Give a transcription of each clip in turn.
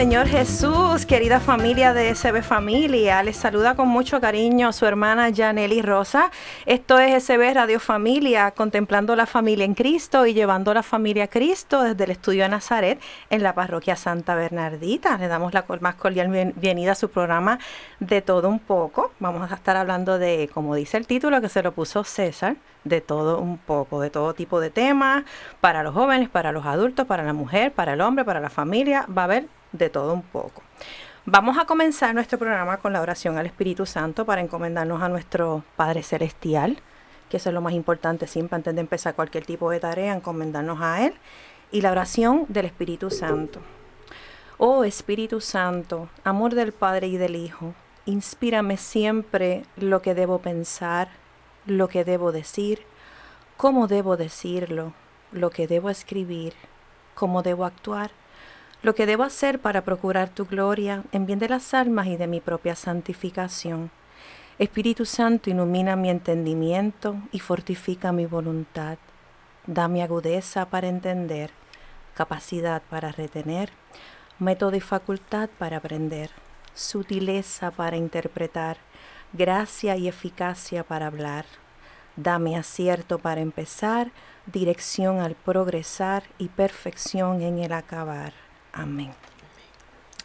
Señor Jesús, querida familia de SB Familia. Les saluda con mucho cariño su hermana Janely Rosa. Esto es SB Radio Familia, contemplando la familia en Cristo y llevando la familia a Cristo desde el estudio de Nazaret en la parroquia Santa Bernardita. Le damos la más cordial bienvenida a su programa de todo un poco. Vamos a estar hablando de, como dice el título que se lo puso César, de todo un poco, de todo tipo de temas, para los jóvenes, para los adultos, para la mujer, para el hombre, para la familia. Va a haber de todo un poco. Vamos a comenzar nuestro programa con la oración al Espíritu Santo para encomendarnos a nuestro Padre Celestial, que eso es lo más importante siempre antes de empezar cualquier tipo de tarea, encomendarnos a Él, y la oración del Espíritu Santo. Oh Espíritu Santo, amor del Padre y del Hijo, inspírame siempre lo que debo pensar, lo que debo decir, cómo debo decirlo, lo que debo escribir, cómo debo actuar lo que debo hacer para procurar tu gloria en bien de las almas y de mi propia santificación. Espíritu Santo, ilumina mi entendimiento y fortifica mi voluntad. Dame agudeza para entender, capacidad para retener, método y facultad para aprender, sutileza para interpretar, gracia y eficacia para hablar. Dame acierto para empezar, dirección al progresar y perfección en el acabar. Amén.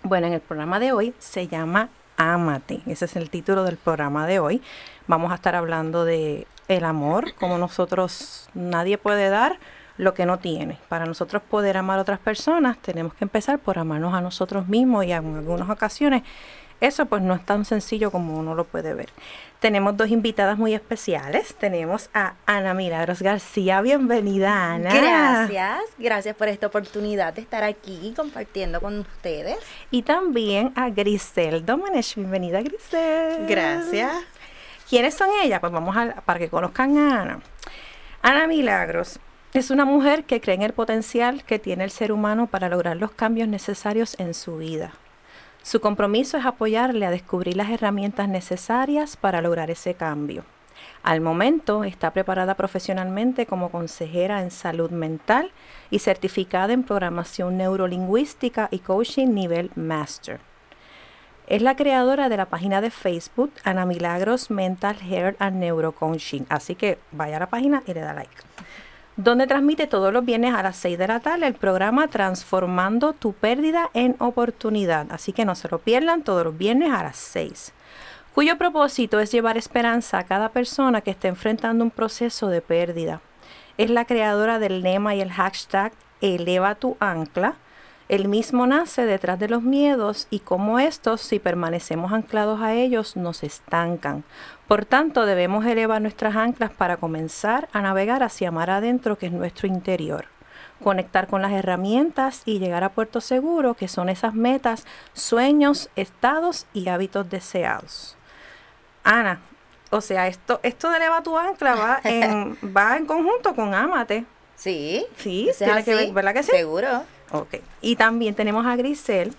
Bueno, en el programa de hoy se llama Ámate. Ese es el título del programa de hoy. Vamos a estar hablando de el amor, como nosotros nadie puede dar lo que no tiene. Para nosotros poder amar a otras personas, tenemos que empezar por amarnos a nosotros mismos y en algunas ocasiones eso pues no es tan sencillo como uno lo puede ver. Tenemos dos invitadas muy especiales. Tenemos a Ana Milagros García. Bienvenida, Ana. Gracias, gracias por esta oportunidad de estar aquí compartiendo con ustedes. Y también a Grisel Domenech. Bienvenida, Grisel. Gracias. ¿Quiénes son ellas? Pues vamos a, para que conozcan a Ana. Ana Milagros es una mujer que cree en el potencial que tiene el ser humano para lograr los cambios necesarios en su vida. Su compromiso es apoyarle a descubrir las herramientas necesarias para lograr ese cambio. Al momento está preparada profesionalmente como consejera en salud mental y certificada en programación neurolingüística y coaching nivel master. Es la creadora de la página de Facebook Ana Milagros Mental Health and Neurocoaching. Así que vaya a la página y le da like donde transmite todos los viernes a las 6 de la tarde el programa Transformando tu pérdida en oportunidad. Así que no se lo pierdan todos los viernes a las 6 cuyo propósito es llevar esperanza a cada persona que esté enfrentando un proceso de pérdida. Es la creadora del lema y el hashtag Eleva tu ancla, el mismo nace detrás de los miedos y como estos, si permanecemos anclados a ellos, nos estancan. Por tanto, debemos elevar nuestras anclas para comenzar a navegar hacia mar adentro, que es nuestro interior. Conectar con las herramientas y llegar a puerto seguro, que son esas metas, sueños, estados y hábitos deseados. Ana, o sea, esto, esto de eleva tu ancla va en, va en conjunto con Amate. Sí. Sí, tiene que ver, ¿verdad que sí? Seguro. Ok. Y también tenemos a Grisel.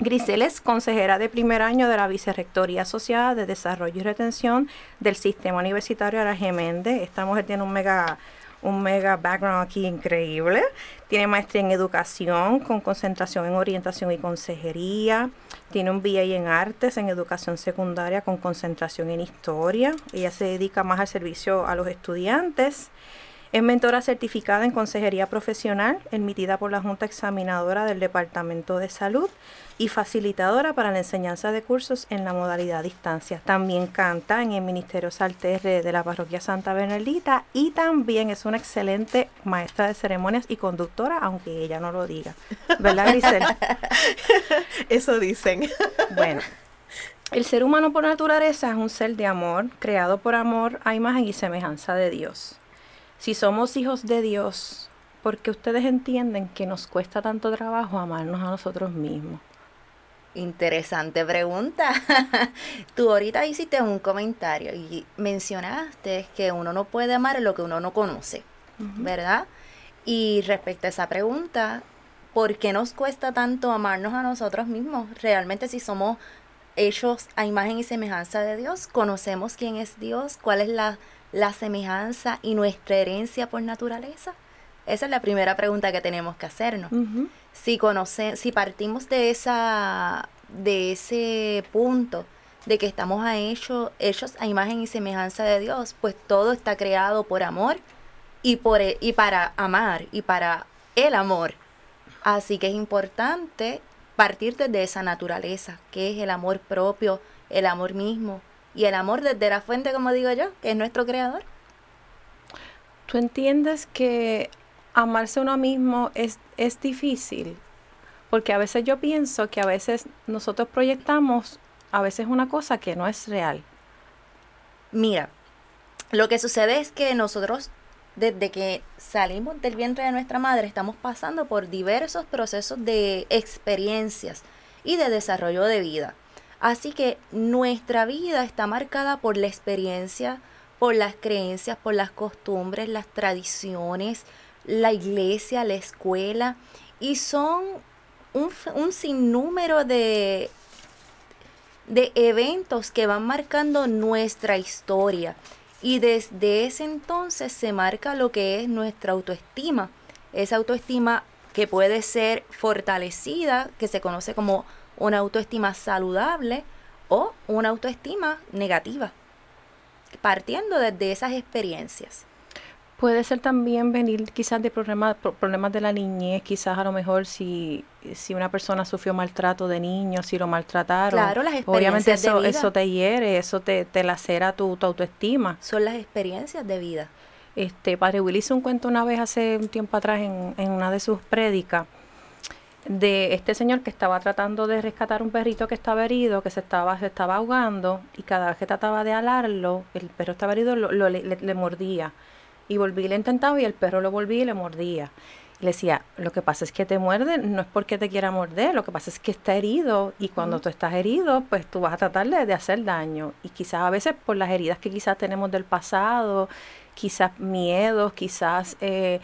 Grisel es consejera de primer año de la Vicerrectoría Asociada de Desarrollo y Retención del Sistema Universitario Araje Méndez. Esta mujer tiene un mega, un mega background aquí increíble. Tiene maestría en educación con concentración en orientación y consejería. Tiene un BA en artes en educación secundaria con concentración en historia. Ella se dedica más al servicio a los estudiantes Es mentora certificada en consejería profesional, emitida por la Junta Examinadora del Departamento de Salud y facilitadora para la enseñanza de cursos en la modalidad distancia. También canta en el Ministerio Salterre de la Parroquia Santa Bernardita y también es una excelente maestra de ceremonias y conductora, aunque ella no lo diga. ¿Verdad, Grisel? Eso dicen. Bueno, el ser humano por naturaleza es un ser de amor, creado por amor a imagen y semejanza de Dios. Si somos hijos de Dios, ¿por qué ustedes entienden que nos cuesta tanto trabajo amarnos a nosotros mismos? Interesante pregunta. Tú ahorita hiciste un comentario y mencionaste que uno no puede amar lo que uno no conoce, ¿verdad? Y respecto a esa pregunta, ¿por qué nos cuesta tanto amarnos a nosotros mismos? Realmente si somos hechos a imagen y semejanza de Dios, conocemos quién es Dios, cuál es la la semejanza y nuestra herencia por naturaleza? Esa es la primera pregunta que tenemos que hacernos. Si conoce, si partimos de esa de ese punto de que estamos a hecho, hechos a imagen y semejanza de Dios, pues todo está creado por amor y por e, y para amar y para el amor. Así que es importante partir desde esa naturaleza, que es el amor propio, el amor mismo, y el amor desde la fuente, como digo yo, que es nuestro creador. ¿Tú entiendes que amarse uno mismo es, es difícil? Porque a veces yo pienso que a veces nosotros proyectamos a veces una cosa que no es real. Mira, lo que sucede es que nosotros desde que salimos del vientre de nuestra madre estamos pasando por diversos procesos de experiencias y de desarrollo de vida. Así que nuestra vida está marcada por la experiencia, por las creencias, por las costumbres, las tradiciones, la iglesia, la escuela, y son un, sinnúmero de, de eventos que van marcando nuestra historia. Y desde ese entonces se marca lo que es nuestra autoestima. Esa autoestima que puede ser fortalecida, que se conoce como una autoestima saludable o una autoestima negativa, partiendo desde esas experiencias. Puede ser también venir quizás de problemas, problemas de la niñez, quizás a lo mejor si, si una persona sufrió maltrato de niño, si lo maltrataron. Claro, las experiencias Obviamente eso, de vida. eso te hiere, eso te, te lacera tu, tu autoestima. Son las experiencias de vida. Este, Padre Will hizo un cuento una vez hace un tiempo atrás en, en una de sus prédicas de este señor que estaba tratando de rescatar un perrito que estaba herido, que se estaba, se estaba ahogando, y cada vez que trataba de alarlo, el perro estaba herido, lo, lo- le, le mordía. Y volví y le intentaba y el perro lo volvía y le mordía. Y le decía, lo que pasa es que te muerde, no es porque te quiera morder, lo que pasa es que está herido y cuando tú estás herido, pues tú vas a tratar de, de hacer daño. Y quizás a veces por las heridas que quizás tenemos del pasado, quizás miedos, quizás eh,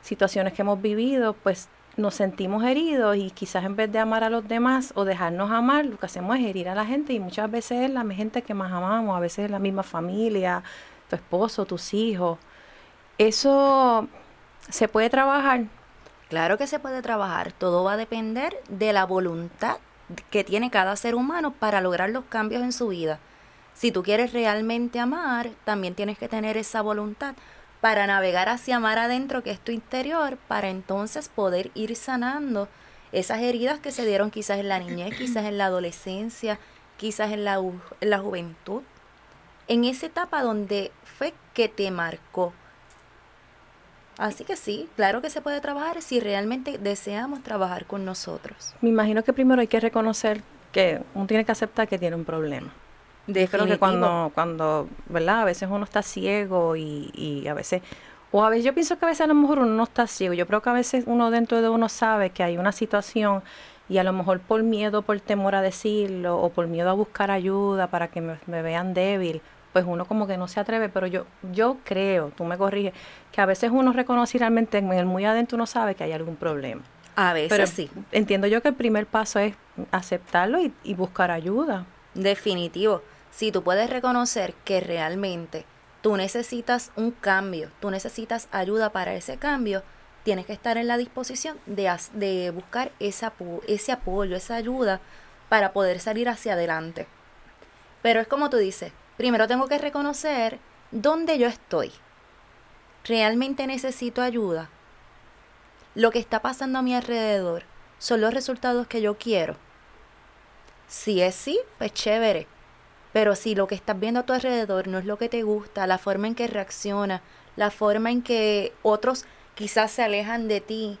situaciones que hemos vivido, pues nos sentimos heridos y quizás en vez de amar a los demás o dejarnos amar, lo que hacemos es herir a la gente y muchas veces es la gente que más amamos, a veces es la misma familia, tu esposo, tus hijos. Eso se puede trabajar. Claro que se puede trabajar, todo va a depender de la voluntad que tiene cada ser humano para lograr los cambios en su vida. Si tú quieres realmente amar, también tienes que tener esa voluntad para navegar hacia amar adentro, que es tu interior, para entonces poder ir sanando esas heridas que se dieron quizás en la niñez, quizás en la adolescencia, quizás en la, en la juventud. En esa etapa donde fue que te marcó. Así que sí, claro que se puede trabajar si realmente deseamos trabajar con nosotros. Me imagino que primero hay que reconocer que uno tiene que aceptar que tiene un problema. Yo creo que Definitivo. cuando, cuando, ¿verdad? A veces uno está ciego y, y a veces, o a veces yo pienso que a veces a lo mejor uno no está ciego. Yo creo que a veces uno dentro de uno sabe que hay una situación y a lo mejor por miedo, por temor a decirlo o por miedo a buscar ayuda para que me, me vean débil, pues uno como que no se atreve. Pero yo, yo creo, tú me corriges, que a veces uno reconoce realmente en el muy adentro uno sabe que hay algún problema. A veces Pero sí, entiendo yo que el primer paso es aceptarlo y, y buscar ayuda. definitivo. Si tú puedes reconocer que realmente tú necesitas un cambio, tú necesitas ayuda para ese cambio, tienes que estar en la disposición de, de buscar ese, ese apoyo, esa ayuda para poder salir hacia adelante. Pero es como tú dices, primero tengo que reconocer dónde yo estoy. ¿realmente necesito ayuda? Lo que está pasando a mi alrededor son los resultados que yo quiero. Si es sí, pues chévere. Pero si lo que estás viendo a tu alrededor no es lo que te gusta, la forma en que reacciona, la forma en que otros quizás se alejan de ti,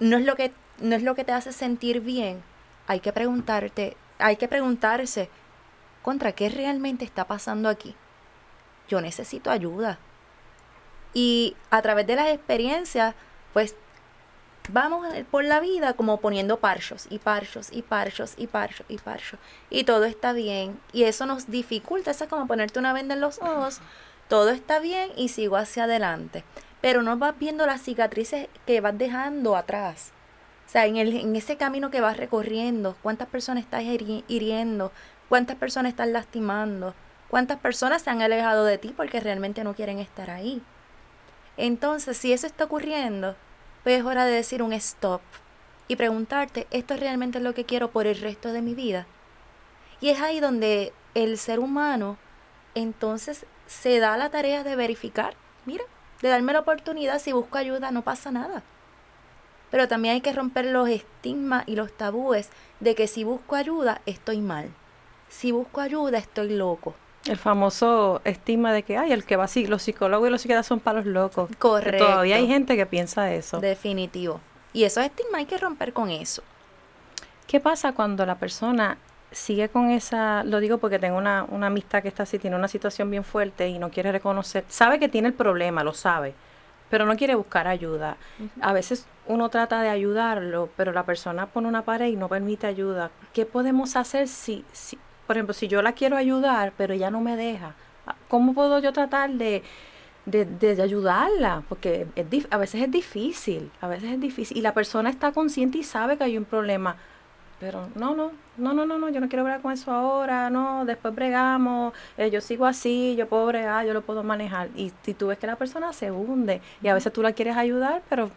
no es lo que, no es lo que te hace sentir bien, hay que preguntarte, hay que preguntarse, contra qué realmente está pasando aquí. Yo necesito ayuda. Y a través de las experiencias, pues vamos por la vida como poniendo parchos y parchos y parchos y parchos y parchos. Y todo está bien. Y eso nos dificulta. Eso es como ponerte una venda en los ojos. Todo está bien y sigo hacia adelante. Pero no vas viendo las cicatrices que vas dejando atrás. O sea, en, el, en ese camino que vas recorriendo, cuántas personas estás hiriendo, cuántas personas estás lastimando, cuántas personas se han alejado de ti porque realmente no quieren estar ahí. Entonces, si eso está ocurriendo, pues es hora de decir un stop y preguntarte, ¿esto realmente es lo que quiero por el resto de mi vida? Y es ahí donde el ser humano entonces se da la tarea de verificar, mira, de darme la oportunidad, si busco ayuda no pasa nada. Pero también hay que romper los estigmas y los tabúes de que si busco ayuda estoy mal. Si busco ayuda estoy loco. El famoso estigma de que, ay, el que va así, los psicólogos y los psiquiatras son para los locos. Correcto. todavía hay gente que piensa eso. Definitivo. Y esos estigmas hay que romper con eso. ¿Qué pasa cuando la persona sigue con esa, lo digo porque tengo una, una amistad que está así, tiene una situación bien fuerte y no quiere reconocer, sabe que tiene el problema, lo sabe, pero no quiere buscar ayuda. A veces uno trata de ayudarlo, pero la persona pone una pared y no permite ayuda. ¿Qué podemos hacer si, si por ejemplo, si yo la quiero ayudar, pero ella no me deja? ¿Cómo puedo yo tratar de, de, de ayudarla? Porque es, a veces es difícil, a veces es difícil. Y la persona está consciente y sabe que hay un problema pero no, no, no, no, no, no, yo no quiero bregar con eso ahora, no, después bregamos, eh, yo sigo así, yo puedo bregar, yo lo puedo manejar. Y si tú ves que la persona se hunde y a veces tú la quieres ayudar, pero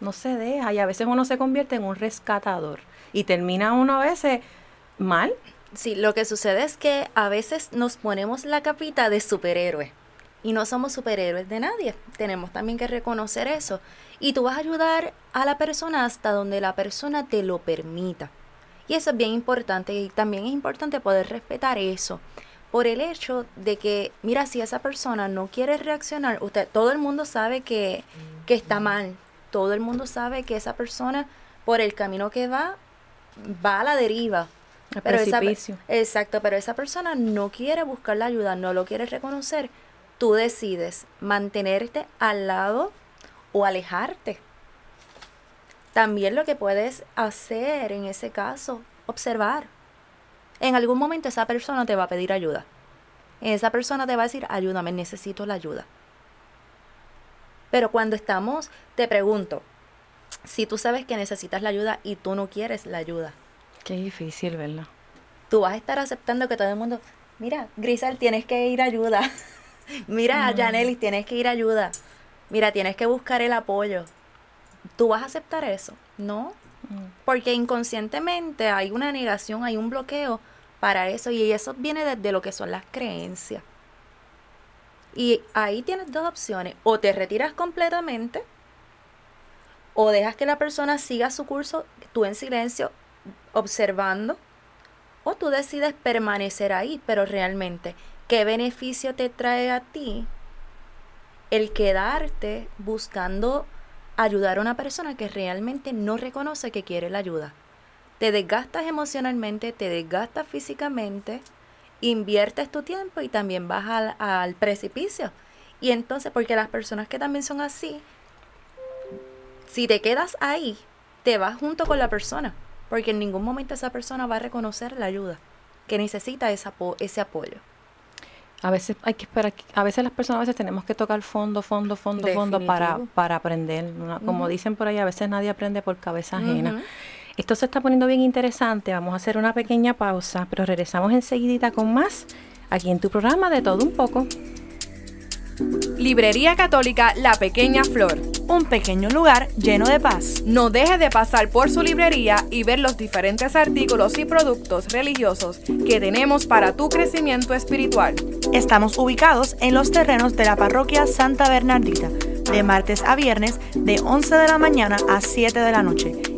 no se deja y a veces uno se convierte en un rescatador y termina uno a veces mal. Sí, lo que sucede es que a veces nos ponemos la capita de superhéroe y no somos superhéroes de nadie. Tenemos también que reconocer eso. Y tú vas a ayudar a la persona hasta donde la persona te lo permita. Y eso es bien importante y también es importante poder respetar eso. Por el hecho de que, mira, si esa persona no quiere reaccionar, usted, todo el mundo sabe que, que está mal. Todo el mundo sabe que esa persona, por el camino que va, va a la deriva. Pero precipicio. exacto, pero esa persona no quiere buscar la ayuda, no lo quiere reconocer. Tú decides mantenerte al lado o alejarte. También lo que puedes hacer en ese caso, observar. En algún momento esa persona te va a pedir ayuda. Esa persona te va a decir, ayúdame, necesito la ayuda. Pero cuando estamos, te pregunto, si tú sabes que necesitas la ayuda y tú no quieres la ayuda. Qué difícil, ¿verdad? Tú vas a estar aceptando que todo el mundo, mira, Grisel, tienes que ir a ayuda. mira, mm. tienes que ir a ayuda mira, tienes que buscar el apoyo. ¿Tú vas a aceptar eso? No. Mm. Porque inconscientemente hay una negación, hay un bloqueo para eso y eso viene desde lo que son las creencias. Y ahí tienes dos opciones, o te retiras completamente o dejas que la persona siga su curso, tú en silencio, observando, o tú decides permanecer ahí, pero realmente, ¿qué beneficio te trae a ti el quedarte buscando ayudar a una persona que realmente no reconoce que quiere la ayuda. Te desgastas emocionalmente, te desgastas físicamente, inviertes tu tiempo y también vas al, al precipicio. Y entonces, porque las personas que también son así, si te quedas ahí, te vas junto con la persona, porque en ningún momento esa persona va a reconocer la ayuda que necesita ese apoyo. A veces hay que esperar, a veces las personas a veces tenemos que tocar fondo, fondo, fondo, fondo para, para aprender. Como dicen por ahí, a veces nadie aprende por cabeza ajena. Esto se está poniendo bien interesante, vamos a hacer una pequeña pausa, pero regresamos enseguidita con más aquí en tu programa de todo un poco. Librería Católica La Pequeña Flor. Un pequeño lugar lleno de paz. No deje de pasar por su librería y ver los diferentes artículos y productos religiosos que tenemos para tu crecimiento espiritual. Estamos ubicados en los terrenos de la parroquia Santa Bernardita, de martes a viernes de 11 de la mañana a 7 de la noche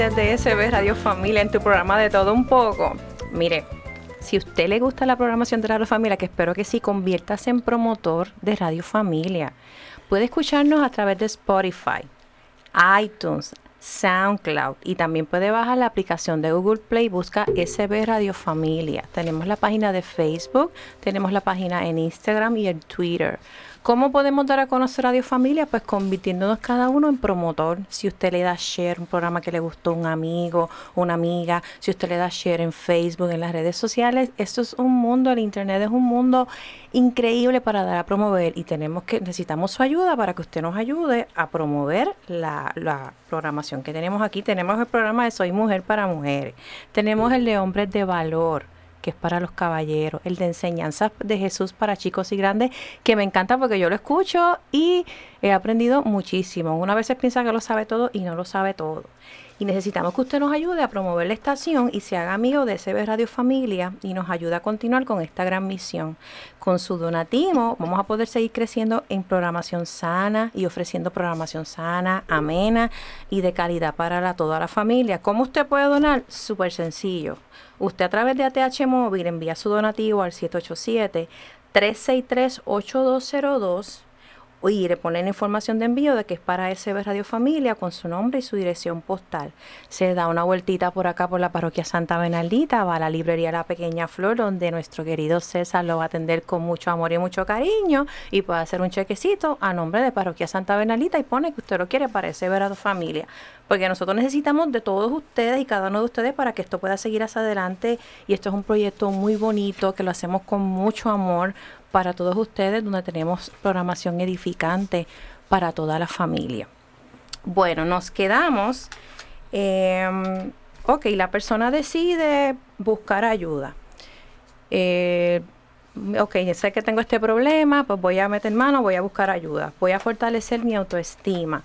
Desde SB Radio Familia en tu programa de todo un poco. Mire, si a usted le gusta la programación de Radio Familia, que espero que sí, conviértase en promotor de Radio Familia. Puede escucharnos a través de Spotify, iTunes, SoundCloud y también puede bajar la aplicación de Google Play, busca SB Radio Familia. Tenemos la página de Facebook, tenemos la página en Instagram y en Twitter. ¿Cómo podemos dar a conocer Radio Familia? Pues convirtiéndonos cada uno en promotor. Si usted le da share un programa que le gustó a un amigo, una amiga, si usted le da share en Facebook, en las redes sociales, esto es un mundo, el internet es un mundo increíble para dar a promover y tenemos que necesitamos su ayuda para que usted nos ayude a promover la, la programación que tenemos aquí. Tenemos el programa de Soy Mujer para Mujeres, tenemos el de Hombres de Valor que es para los caballeros, el de enseñanzas de Jesús para chicos y grandes, que me encanta porque yo lo escucho y he aprendido muchísimo. Una vez piensa que lo sabe todo y no lo sabe todo. Y necesitamos que usted nos ayude a promover la estación y se haga amigo de SB Radio Familia y nos ayude a continuar con esta gran misión. Con su donativo vamos a poder seguir creciendo en programación sana y ofreciendo programación sana, amena y de calidad para toda la familia. ¿Cómo usted puede donar? Súper sencillo. Usted a través de ATH Móvil envía su donativo al 787-363-8202 y le ponen información de envío de que es para SB Radio Familia con su nombre y su dirección postal. Se da una vueltita por acá por la parroquia Santa Benaldita, va a la librería La Pequeña Flor, donde nuestro querido César lo va a atender con mucho amor y mucho cariño y puede hacer un chequecito a nombre de parroquia Santa Benaldita y pone que usted lo quiere para SB Radio Familia. Porque nosotros necesitamos de todos ustedes y cada uno de ustedes para que esto pueda seguir hacia adelante y esto es un proyecto muy bonito que lo hacemos con mucho amor para todos ustedes, donde tenemos programación edificante para toda la familia. Bueno, nos quedamos. Eh, ok, la persona decide buscar ayuda. Eh, ok, sé que tengo este problema, pues voy a meter mano, voy a buscar ayuda. Voy a fortalecer mi autoestima.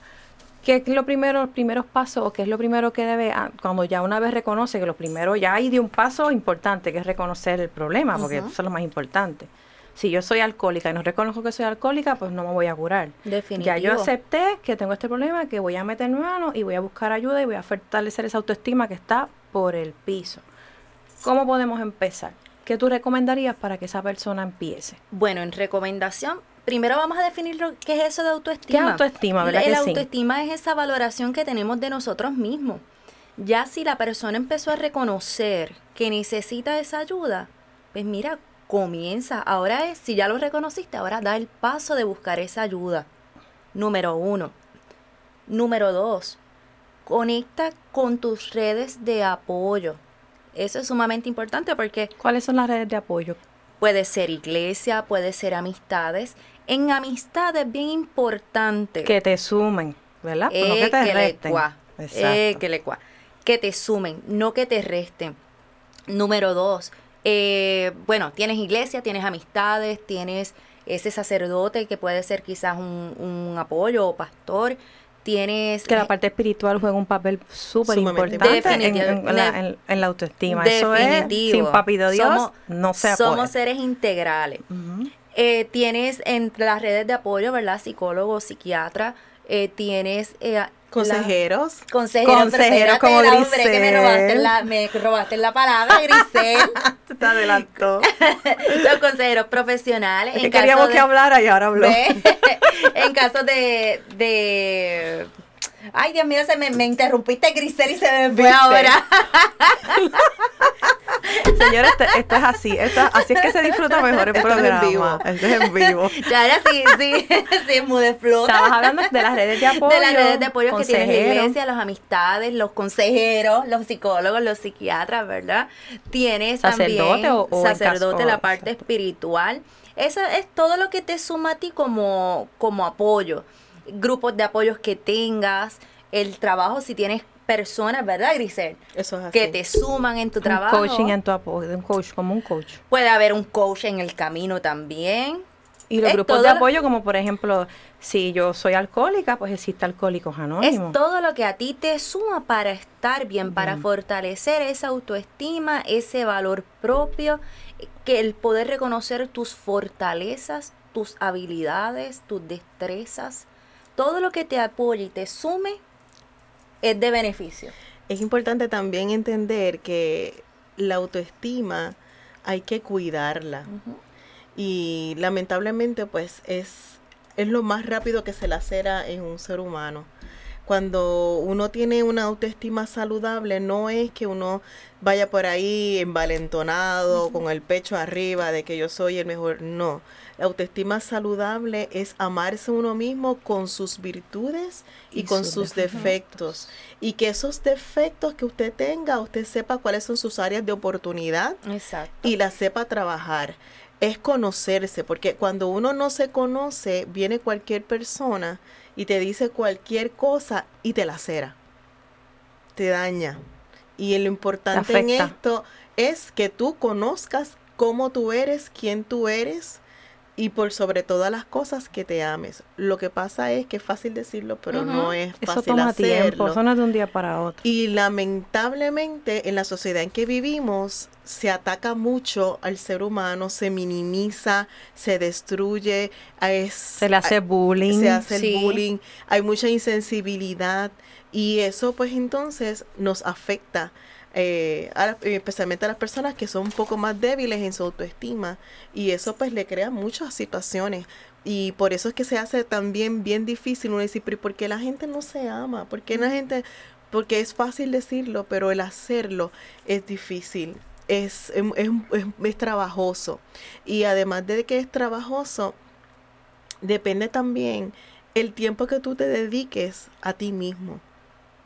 ¿Qué es lo primero, los primeros pasos o qué es lo primero que debe, ah, cuando ya una vez reconoce que lo primero ya hay de un paso importante, que es reconocer el problema, porque eso es lo más importante si yo soy alcohólica y no reconozco que soy alcohólica, pues no me voy a curar. Definitivo. Ya yo acepté que tengo este problema, que voy a meter mano y voy a buscar ayuda y voy a fortalecer esa autoestima que está por el piso. ¿Cómo podemos empezar? ¿Qué tú recomendarías para que esa persona empiece? Bueno, en recomendación, primero vamos a definir lo que es eso de autoestima. ¿Qué autoestima, verdad que sí? autoestima es esa valoración que tenemos de nosotros mismos. Ya si la persona empezó a reconocer que necesita esa ayuda, pues mira, comienza. Ahora es, si ya lo reconociste, ahora da el paso de buscar esa ayuda. Número uno. Número dos, conecta con tus redes de apoyo. Eso es sumamente importante porque ¿Cuáles son las redes de apoyo? puede ser iglesia, puede ser amistades. En amistades bien importante. Que te sumen, ¿verdad? Pues no Eh, que te que resten. Eh, que. Que te sumen, no que te resten. Número dos, eh, bueno, tienes iglesia, tienes amistades, tienes ese sacerdote que puede ser quizás un, un apoyo o pastor. Tienes que la parte espiritual juega un papel súper importante en, en la, en- en la autoestima. Eso es, Definitivo. sin papido Dios, Somos- no se. Somos seres integrales. Eh, tienes entre las redes de apoyo, ¿verdad? Psicólogo, psiquiatra. eh, tienes eh, la- Consejeros. Consejeros, Consejeros como la hombre, que me Grisel. robaste la, me robaste la palabra, Grisel. Te adelantó. los consejeros profesionales. Es que queríamos que hablara y ahora habló. en caso de, de Ay, Dios mío, se me, me interrumpiste, Grisel, y se me fue ahora. Señores, esto, es así. así es que se disfruta mejor el programa. Es en vivo. Esto es en vivo. Ya, ahora sí, sí, sí, mude explota. Estabas hablando de las redes de apoyo. De las redes de apoyo que tiene la iglesia, las amistades, los consejeros, los psicólogos, los psiquiatras, ¿verdad? Tienes ¿Sacerdote también o, sacerdote, la parte espiritual. Eso es todo lo que te suma a ti como, como apoyo grupos de apoyos que tengas, el trabajo, si tienes personas, ¿verdad, Grisel? Eso es así. Que te suman en tu un trabajo. Coaching en tu apoyo, un coach, como un coach. Puede haber un coach en el camino también. Y los grupos de apoyo, como por ejemplo, si yo soy alcohólica, pues existe Alcohólicos Anónimos. Es todo lo que a ti te suma para estar bien, para fortalecer esa autoestima, ese valor propio, que el poder reconocer tus fortalezas, tus habilidades, tus destrezas, todo lo que te apoye y te sume es de beneficio. Es importante también entender que la autoestima hay que cuidarla. Y lamentablemente pues es, es lo más rápido que se lacera en un ser humano cuando uno tiene una autoestima saludable, no es que uno vaya por ahí envalentonado, con el pecho arriba, de que yo soy el mejor. No. La autoestima saludable es amarse uno mismo con sus virtudes y, con sus, defectos. Y que esos defectos que usted tenga, usted sepa cuáles son sus áreas de oportunidad y las sepa trabajar es conocerse, porque cuando uno no se conoce, viene cualquier persona y te dice cualquier cosa y te lacera, te daña. Y lo importante en esto es que tú conozcas cómo tú eres, quién tú eres y por sobre todas las cosas que te ames. Lo que pasa es que es fácil decirlo, pero no es fácil Eso toma tiempo, eso no es de un día para otro. Y lamentablemente en la sociedad en que vivimos se ataca mucho al ser humano, se minimiza, se destruye, se le hace bullying. Se hace el bullying, hay mucha insensibilidad y eso pues entonces nos afecta eh, especialmente a las personas que son un poco más débiles en su autoestima y eso pues le crea muchas situaciones y por eso es que se hace también bien difícil uno decir, pero ¿por qué la gente no se ama? ¿Por qué la gente? Porque es fácil decirlo, pero el hacerlo es difícil, es, es, es, es trabajoso y además de que es trabajoso, depende también el tiempo que tú te dediques a ti mismo.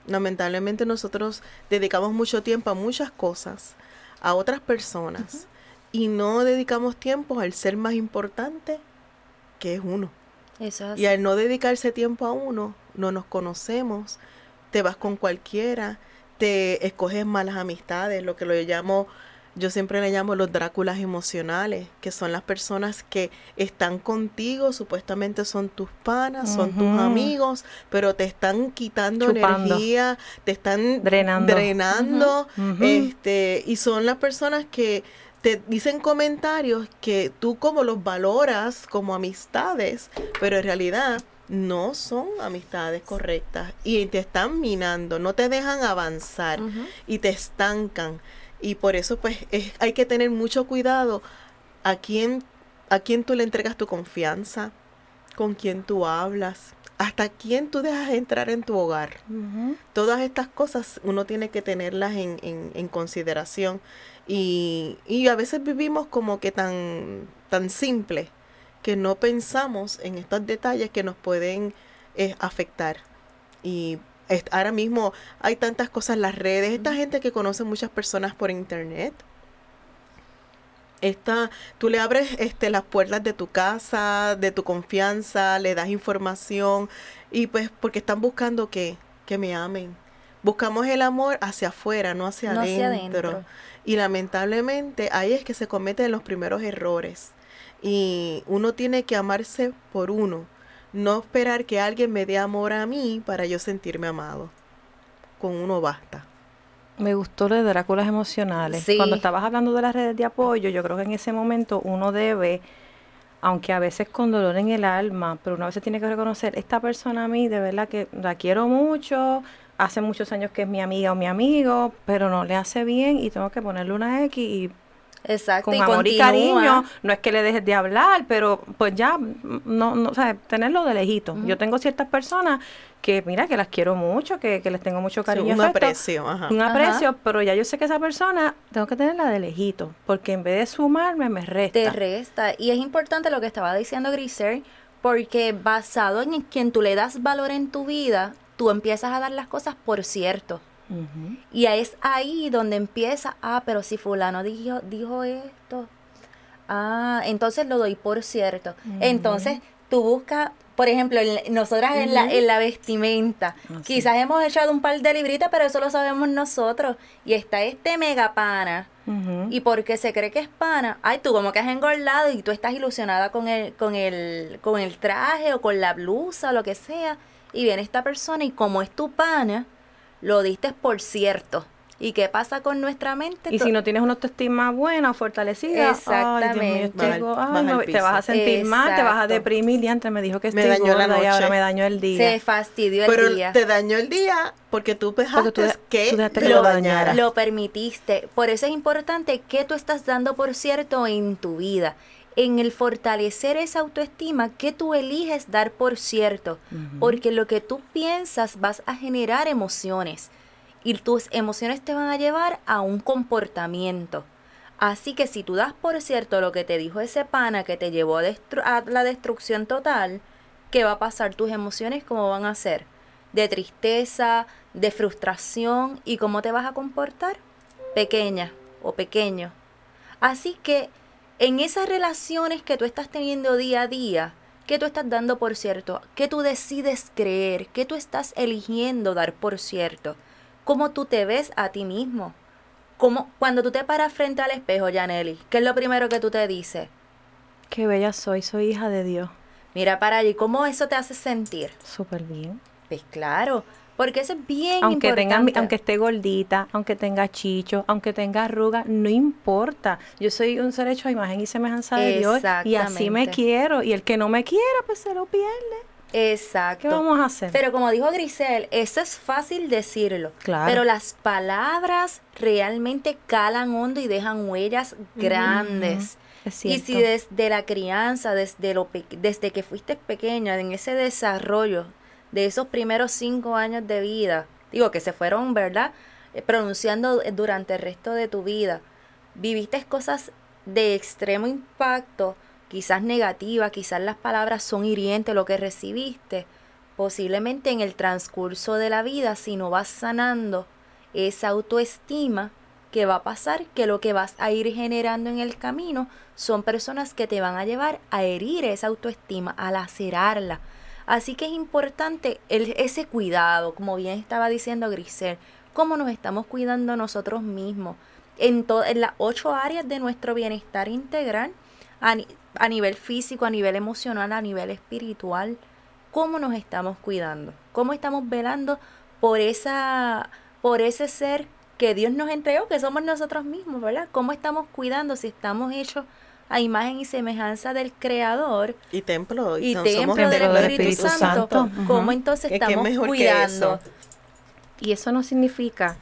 Lamentablemente nosotros dedicamos mucho tiempo a muchas cosas, a otras personas, y no dedicamos tiempo al ser más importante, que es uno. Y al no dedicarse tiempo a uno, no nos conocemos, te vas con cualquiera, te escoges malas amistades, lo que lo llamo yo siempre le llamo los Dráculas emocionales, que son las personas que están contigo, supuestamente son tus panas, son tus amigos, pero te están quitando energía, te están drenando, este, y son las personas que te dicen comentarios que tú como los valoras como amistades, pero en realidad no son amistades correctas y te están minando, no te dejan avanzar y te estancan. Y por eso pues hay que tener mucho cuidado a quién, a quién tú le entregas tu confianza, con quién tú hablas, hasta quién tú dejas entrar en tu hogar. Todas estas cosas uno tiene que tenerlas en, en, consideración. Y, y, a veces vivimos como que tan, tan simple que no pensamos en estos detalles que nos pueden eh, afectar. Y ahora mismo hay tantas cosas en las redes, esta gente que conoce muchas personas por internet. Esta, tú le abres este, las puertas de tu casa, de tu confianza, le das información y pues porque están buscando que, que me amen. Buscamos el amor hacia afuera, no hacia, adentro. Y lamentablemente ahí es que se cometen los primeros errores. Y uno tiene que amarse por uno no esperar que alguien me dé amor a mí para yo sentirme amado. Con uno basta. Me gustó lo de Dráculas emocionales. Cuando estabas hablando de las redes de apoyo, yo creo que en ese momento uno debe, aunque a veces con dolor en el alma, pero uno a veces tiene que reconocer, esta persona a mí de verdad que la quiero mucho, hace muchos años que es mi amiga o mi amigo, pero no le hace bien y tengo que ponerle una X y Exacto, con y amor y cariño. No es que le dejes de hablar, pero pues ya, no, no, o sea, tenerlo de lejito. Yo tengo ciertas personas que, mira, que las quiero mucho, que, que les tengo mucho cariño. un afecto, aprecio, ajá. Un Ajá. aprecio, pero ya yo sé que esa persona tengo que tenerla de lejito, porque en vez de sumarme, me resta. Te resta. Y es importante lo que estaba diciendo Grisel, porque basado en quien tú le das valor en tu vida, tú empiezas a dar las cosas por cierto. Y es ahí donde empieza, ah, pero si fulano dijo, dijo esto, ah, entonces lo doy por cierto. Entonces tú buscas, por ejemplo, en- nosotras en, la, en la vestimenta, Ah, sí. quizás hemos echado un par de libritas, pero eso lo sabemos nosotros. Y está este mega pana. Y porque se cree que es pana, ay, tú como que has engordado y tú estás ilusionada con el, con el, con el traje o con la blusa o lo que sea. Y viene esta persona y como es tu pana, lo diste por cierto. ¿Y qué pasa con nuestra mente? Y si no tienes una autoestima buena o fortalecida, ay, Dios mío, Exactamente. Baja ay, baja te vas a sentir mal, te vas a deprimir. Y antes me dijo que Me estoy dañó la gorda y ahora noche. me dañó el día. se fastidió el Pero día. te dañó el día porque tú dejaste Porque tú de- que tú que lo lo dañara. Lo permitiste. Por eso es importante que tú estás dando por cierto en tu vida. En el fortalecer esa autoestima que tú eliges dar por cierto. Porque lo que tú piensas vas a generar emociones. Y tus emociones te van a llevar a un comportamiento. Así que si tú das por cierto lo que te dijo ese pana que te llevó a, destru- a la destrucción total, ¿qué va a pasar? Tus emociones, ¿cómo van a ser? De tristeza, de frustración. ¿Y cómo te vas a comportar? Pequeña o pequeño. Así que en esas relaciones que tú estás teniendo día a día, ¿qué tú estás dando por cierto? ¿Qué tú decides creer? ¿Qué tú estás eligiendo dar por cierto? ¿Cómo tú te ves a ti mismo? ¿Cómo, cuando tú te paras frente al espejo, Janely, ¿qué es lo primero que tú te dices? Qué bella soy, soy hija de Dios. Mira para allí, ¿cómo eso te hace sentir? Súper bien. Pues claro, porque eso es bien Aunque tenga, importante. aunque esté gordita, aunque tenga chicho, aunque tenga arruga, no importa. Yo soy un ser hecho a imagen y semejanza de Dios y así me quiero. Y el que no me quiera, pues se lo pierde. Exacto. ¿Qué vamos a hacer? Pero como dijo Grisel, eso es fácil decirlo. Claro. Pero las palabras realmente calan hondo y dejan huellas grandes. es Y si desde la crianza, desde, lo desde que fuiste pequeña, en ese desarrollo de esos primeros cinco años de vida, digo que se fueron, ¿verdad? Eh, pronunciando durante el resto de tu vida, viviste cosas de extremo impacto, quizás negativas, quizás las palabras son hirientes lo que recibiste, posiblemente en el transcurso de la vida, si no vas sanando esa autoestima, que va a pasar que lo que vas a ir generando en el camino son personas que te van a llevar a herir esa autoestima, a lacerarla. Así que es importante ese cuidado, como bien estaba diciendo Grisel, cómo nos estamos cuidando nosotros mismos en, en las ocho áreas de nuestro bienestar integral, a, ni- a nivel físico, a nivel emocional, a nivel espiritual, cómo nos estamos cuidando, cómo estamos velando por por ese ser que Dios nos entregó, que somos nosotros mismos, ¿verdad? ¿Cómo estamos cuidando si estamos hechos a imagen y semejanza del Creador Y templo. y no templo somos del templo del Espíritu, Espíritu Santo? Santo. ¿Cómo entonces Es estamos cuidando? eso. Y eso no significa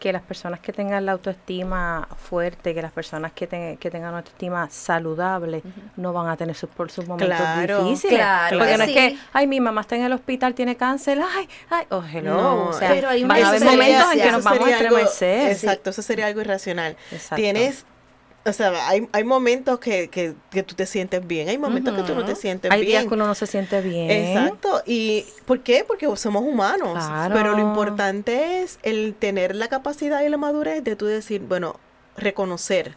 que las personas que tengan la autoestima fuerte, que las personas que, ten- que tengan una autoestima saludable, no van a tener sus, por sus momentos Claro, difíciles. claro Porque que no sí. es que, ay, mi mamá está en el hospital, tiene cáncer, ay, ay, oh, hello. No, o sea, pero hay van a haber momentos en que nos vamos a estremecer. exacto, eso sería algo irracional. Exacto. Tienes, o sea, hay, hay momentos que, que, que tú te sientes bien, hay momentos que tú no te sientes Hay días bien. que uno no se siente bien. Exacto. ¿Y por qué? Porque somos humanos. Claro. Pero lo importante es el tener la capacidad y la madurez de tú decir, bueno, reconocer,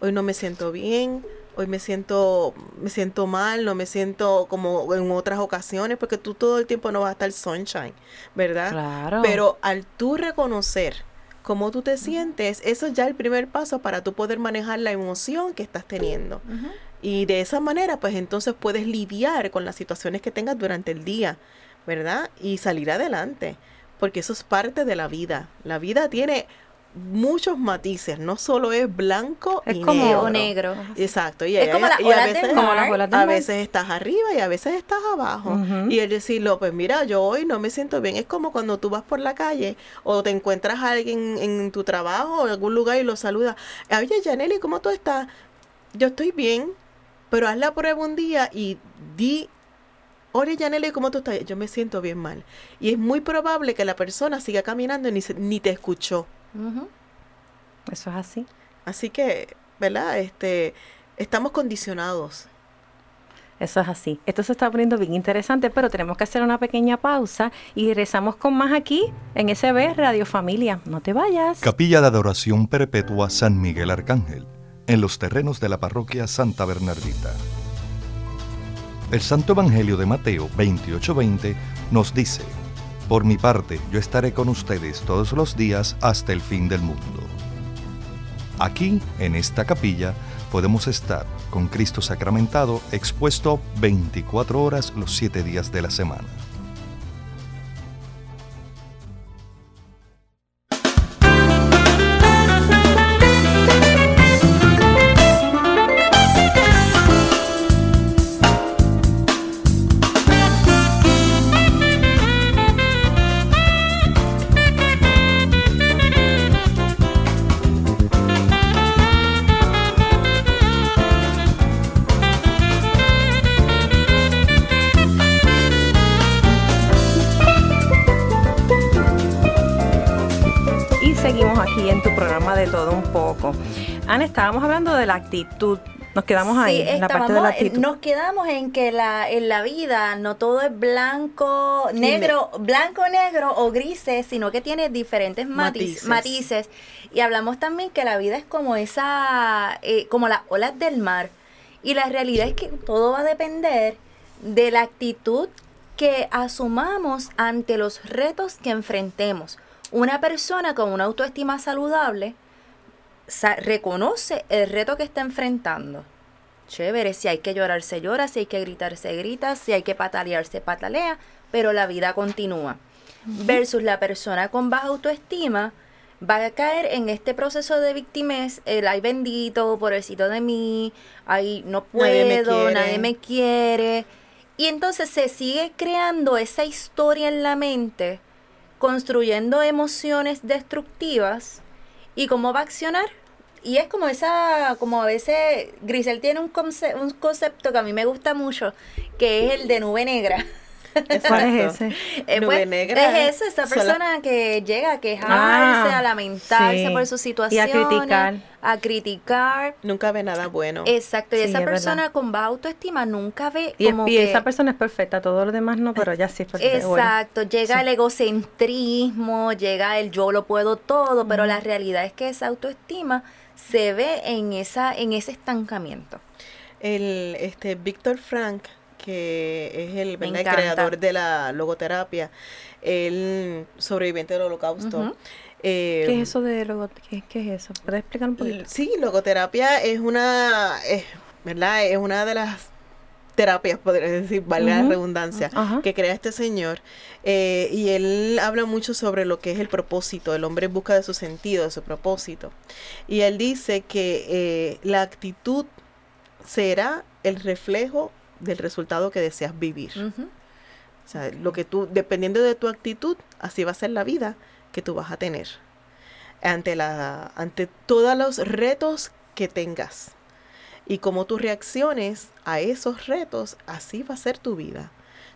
hoy no me siento bien, hoy me siento, me siento mal, no me siento como en otras ocasiones, porque tú todo el tiempo no vas a estar sunshine, ¿verdad? Claro. Pero al tú reconocer cómo tú te sientes, eso es ya el primer paso para tú poder manejar la emoción que estás teniendo. Y de esa manera, pues entonces puedes lidiar con las situaciones que tengas durante el día, ¿verdad? Y salir adelante, porque eso es parte de la vida. La vida tiene muchos matices, no solo es blanco Es y como negro. o negro. Exacto, y, Es a- como y a veces, del Como mar. las olas del a veces estás arriba y a veces estás abajo. Y el decirlo, pues mira, yo hoy no me siento bien. Es como cuando tú vas por la calle o te encuentras a alguien en tu trabajo o en algún lugar y lo saludas. Oye, Janely, ¿cómo tú estás? Yo estoy bien, pero haz la prueba un día y di, oye, Janely, ¿cómo tú estás? Yo me siento bien mal. Y es muy probable que la persona siga caminando y ni, se- ni te escuchó. Eso es así. Así que, ¿verdad? Este, estamos condicionados. Eso es así. Esto se está poniendo bien interesante, pero tenemos que hacer una pequeña pausa y regresamos con más aquí en SB Radio Familia. No te vayas. Capilla de Adoración Perpetua San Miguel Arcángel, en los terrenos de la parroquia Santa Bernardita. El Santo Evangelio de Mateo 28:20 nos dice, Por mi parte, yo estaré con ustedes todos los días hasta el fin del mundo. Aquí, en esta capilla, podemos estar con Cristo sacramentado expuesto 24 horas los 7 días de la semana. Estábamos hablando de la actitud. Nos quedamos ahí, en la parte de la actitud. nos quedamos en que la, en la vida no todo es blanco, negro, blanco, negro o grises, sino que tiene diferentes matiz- Matices. matices. Y hablamos también que la vida es como esa, eh, como las olas del mar. Y la realidad es que todo va a depender de la actitud que asumamos ante los retos que enfrentemos. Una persona con una autoestima saludable sa- reconoce el reto que está enfrentando. Chévere, si hay que llorar, se llora, si hay que gritar, se grita, si hay que patalear, se patalea, pero la vida continúa. Versus la persona con baja autoestima va a caer en este proceso de victimez, el ay bendito, pobrecito de mí, ay no Nadie me puedo, nadie me quiere. Y entonces se sigue creando esa historia en la mente, construyendo emociones destructivas y cómo va a accionar. Y es como esa, como a veces, Grisel tiene un, conce- un concepto que a mí me gusta mucho, que es el de nube negra. ¿Cuál es ese? Eh, Nube pues, negra Es son las- persona que llega a quejarse, Ah, a lamentarse sí. por su Y a situación. criticar. A criticar. Nunca ve nada bueno. Exacto, y Sí, esa es verdad. persona con baja autoestima nunca ve Y, como y que... esa persona es perfecta, todo lo demás no, pero ya sí es perfecta. bueno. Exacto, llega sí. el egocentrismo, llega el yo lo puedo todo, pero la realidad es que esa autoestima se ve en esa en ese estancamiento. El este Víctor Frank, que es el, creador de la logoterapia, el sobreviviente del holocausto. Eh, ¿Qué es eso de logo? ¿Qué, qué es eso? ¿Puedes explicar un poquito? Sí, logoterapia es una, es, ¿verdad? Es una de las terapias, podría decir, valga la redundancia, que crea este señor. Eh, y él habla mucho sobre lo que es el propósito, el hombre en busca de su sentido, de su propósito. Y él dice que eh, la actitud será el reflejo del resultado que deseas vivir. O sea, lo que tú, dependiendo de tu actitud, así va a ser la vida que tú vas a tener. Ante la, ante todos los retos que tengas. Y como tú reacciones a esos retos, así va a ser tu vida.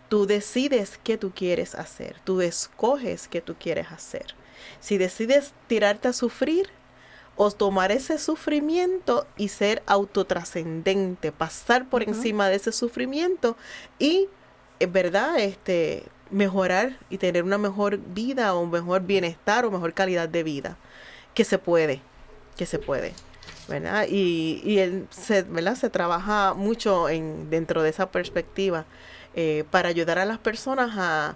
Tú decides qué tú quieres hacer. Tú escoges qué tú quieres hacer. Si decides tirarte a sufrir o tomar ese sufrimiento y ser autotrascendente, pasar por encima de ese sufrimiento y, verdad, este, mejorar y tener una mejor vida o un mejor bienestar o mejor calidad de vida. Que se puede, que se puede. ¿verdad? Y, y él se, ¿verdad? se trabaja mucho en, dentro de esa perspectiva eh, para ayudar a las personas a,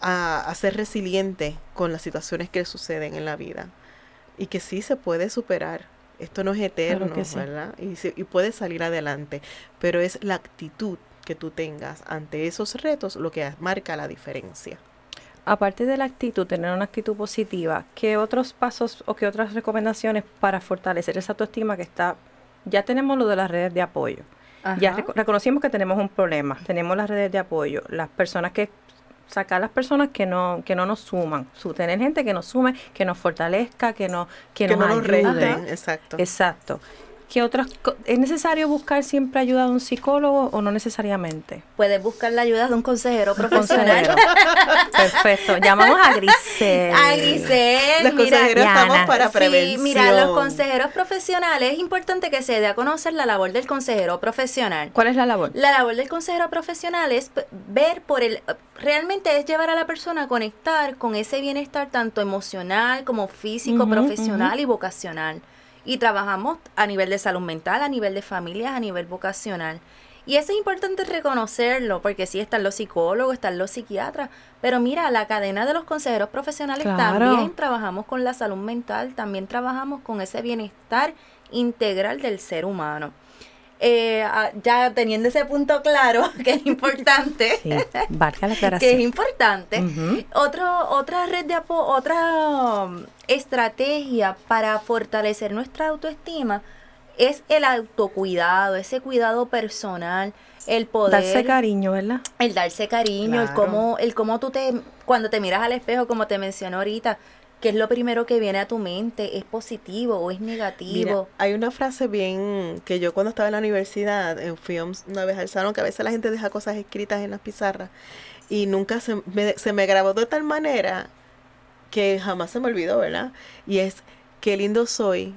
a, a ser resilientes con las situaciones que suceden en la vida y que sí se puede superar. Esto no es eterno, sí. ¿verdad? Y, se- y puede salir adelante, pero es la actitud que tú tengas ante esos retos lo que marca la diferencia. aparte de la actitud, tener una actitud positiva, ¿qué otros pasos o qué otras recomendaciones para fortalecer esa autoestima que está, ya tenemos lo de las redes de apoyo, ya reconocimos que tenemos un problema, tenemos las redes de apoyo, las personas que sacar las personas que no que no nos suman, su, tener gente que nos sume, que nos fortalezca, que no que, que nos no nos ayude. exacto. Exacto. ¿Qué otras es necesario buscar siempre ayuda de un psicólogo o no necesariamente? Puedes buscar la ayuda de un consejero profesional. Consejero. Perfecto. Llamamos a Grisel. A Grisel, Los mira, consejeros estamos para Sí, prevención. mira, los consejeros profesionales, es importante que se dé a conocer la labor del consejero profesional. ¿Cuál es la labor? La labor del consejero profesional es ver por el, realmente es llevar a la persona a conectar con ese bienestar tanto emocional como físico, profesional y vocacional. Y trabajamos a nivel de salud mental, a nivel de familias, a nivel vocacional. Y eso es importante reconocerlo, porque sí están los psicólogos, están los psiquiatras, pero mira, la cadena de los consejeros profesionales Claro. también trabajamos con la salud mental, también trabajamos con ese bienestar integral del ser humano. Eh, ya teniendo ese punto claro, que es importante, Sí, valga la que es aclaración. importante, otro, otra red de apoyo, otra um, estrategia para fortalecer nuestra autoestima es el autocuidado, ese cuidado personal, el poder Darse cariño, ¿verdad? el darse cariño, el cómo, el cómo tú te, cuando te miras al espejo, como te mencioné ahorita, ¿qué es lo primero que viene a tu mente? ¿Es positivo o es Mira, negativo? hay una frase bien que yo cuando estaba en la universidad fui un- una vez al salón que a veces la gente deja cosas escritas en las pizarras y nunca se me, se me grabó de tal manera que jamás se me olvidó, ¿verdad? Y es qué lindo soy,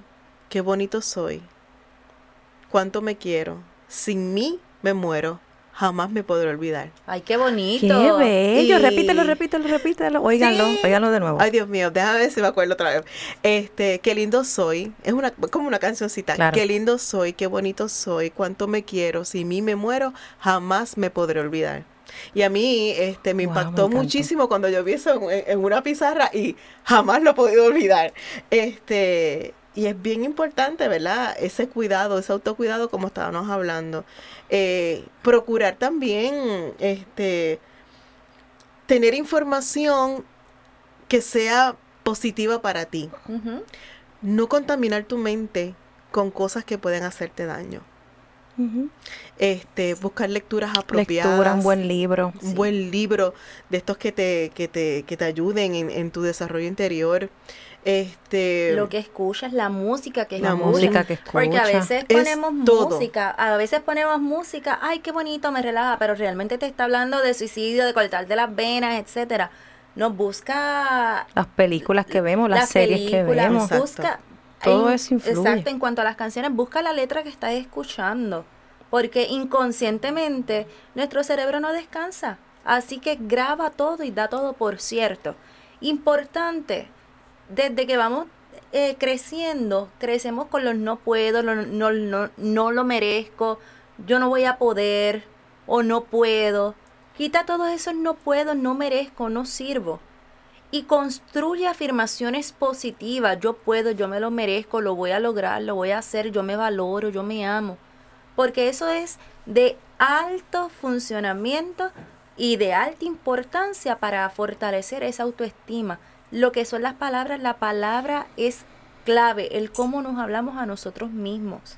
qué bonito soy, cuánto me quiero, sin mí me muero, jamás me podré olvidar. Ay, qué bonito. Qué bello. Y- Repítelo, repítelo, repítelo. Óiganlo, Sí. óiganlo de nuevo. Ay, Dios mío, déjame ver si me acuerdo otra vez. Este, qué lindo soy. Es una como una cancioncita. Claro. Qué lindo soy, qué bonito soy, cuánto me quiero. Si mí me muero, jamás me podré olvidar. Y a mí este, me Wow, impactó muchísimo cuando yo vi eso en, en una pizarra y jamás lo he podido olvidar. Este, y es bien importante, ¿verdad? Ese cuidado, ese autocuidado, como estábamos hablando. Eh, procurar también este, tener información que sea positiva para ti. No contaminar tu mente con cosas que pueden hacerte daño. Este, buscar lecturas apropiadas. Lectura, un buen libro. un buen libro de estos que te, que te, que te ayuden en, en tu desarrollo interior. Este, Lo que escuchas, la música que La La escuchas. música que escucha. Porque a veces Es ponemos todo. música, a veces ponemos música, ay, qué bonito, me relaja, pero realmente te está hablando de suicidio, de cortarte las venas, etcétera. Nos busca Las películas que vemos, las, series que vemos. Exacto. busca Todo en- eso influye. Exacto, en cuanto a las canciones, busca la letra que estás escuchando, porque inconscientemente nuestro cerebro no descansa, así que graba todo y da todo por cierto. Importante, desde que vamos eh, creciendo, crecemos con los no puedo, lo- no, no, no lo merezco, yo no voy a poder o no puedo. Quita todos esos no puedo, no merezco, no sirvo. Y construye afirmaciones positivas. Yo puedo, yo me lo merezco, lo voy a lograr, lo voy a hacer, yo me valoro, yo me amo. Porque eso es de alto funcionamiento y de alta importancia para fortalecer esa autoestima. Lo que son las palabras, la palabra es clave, el cómo nos hablamos a nosotros mismos.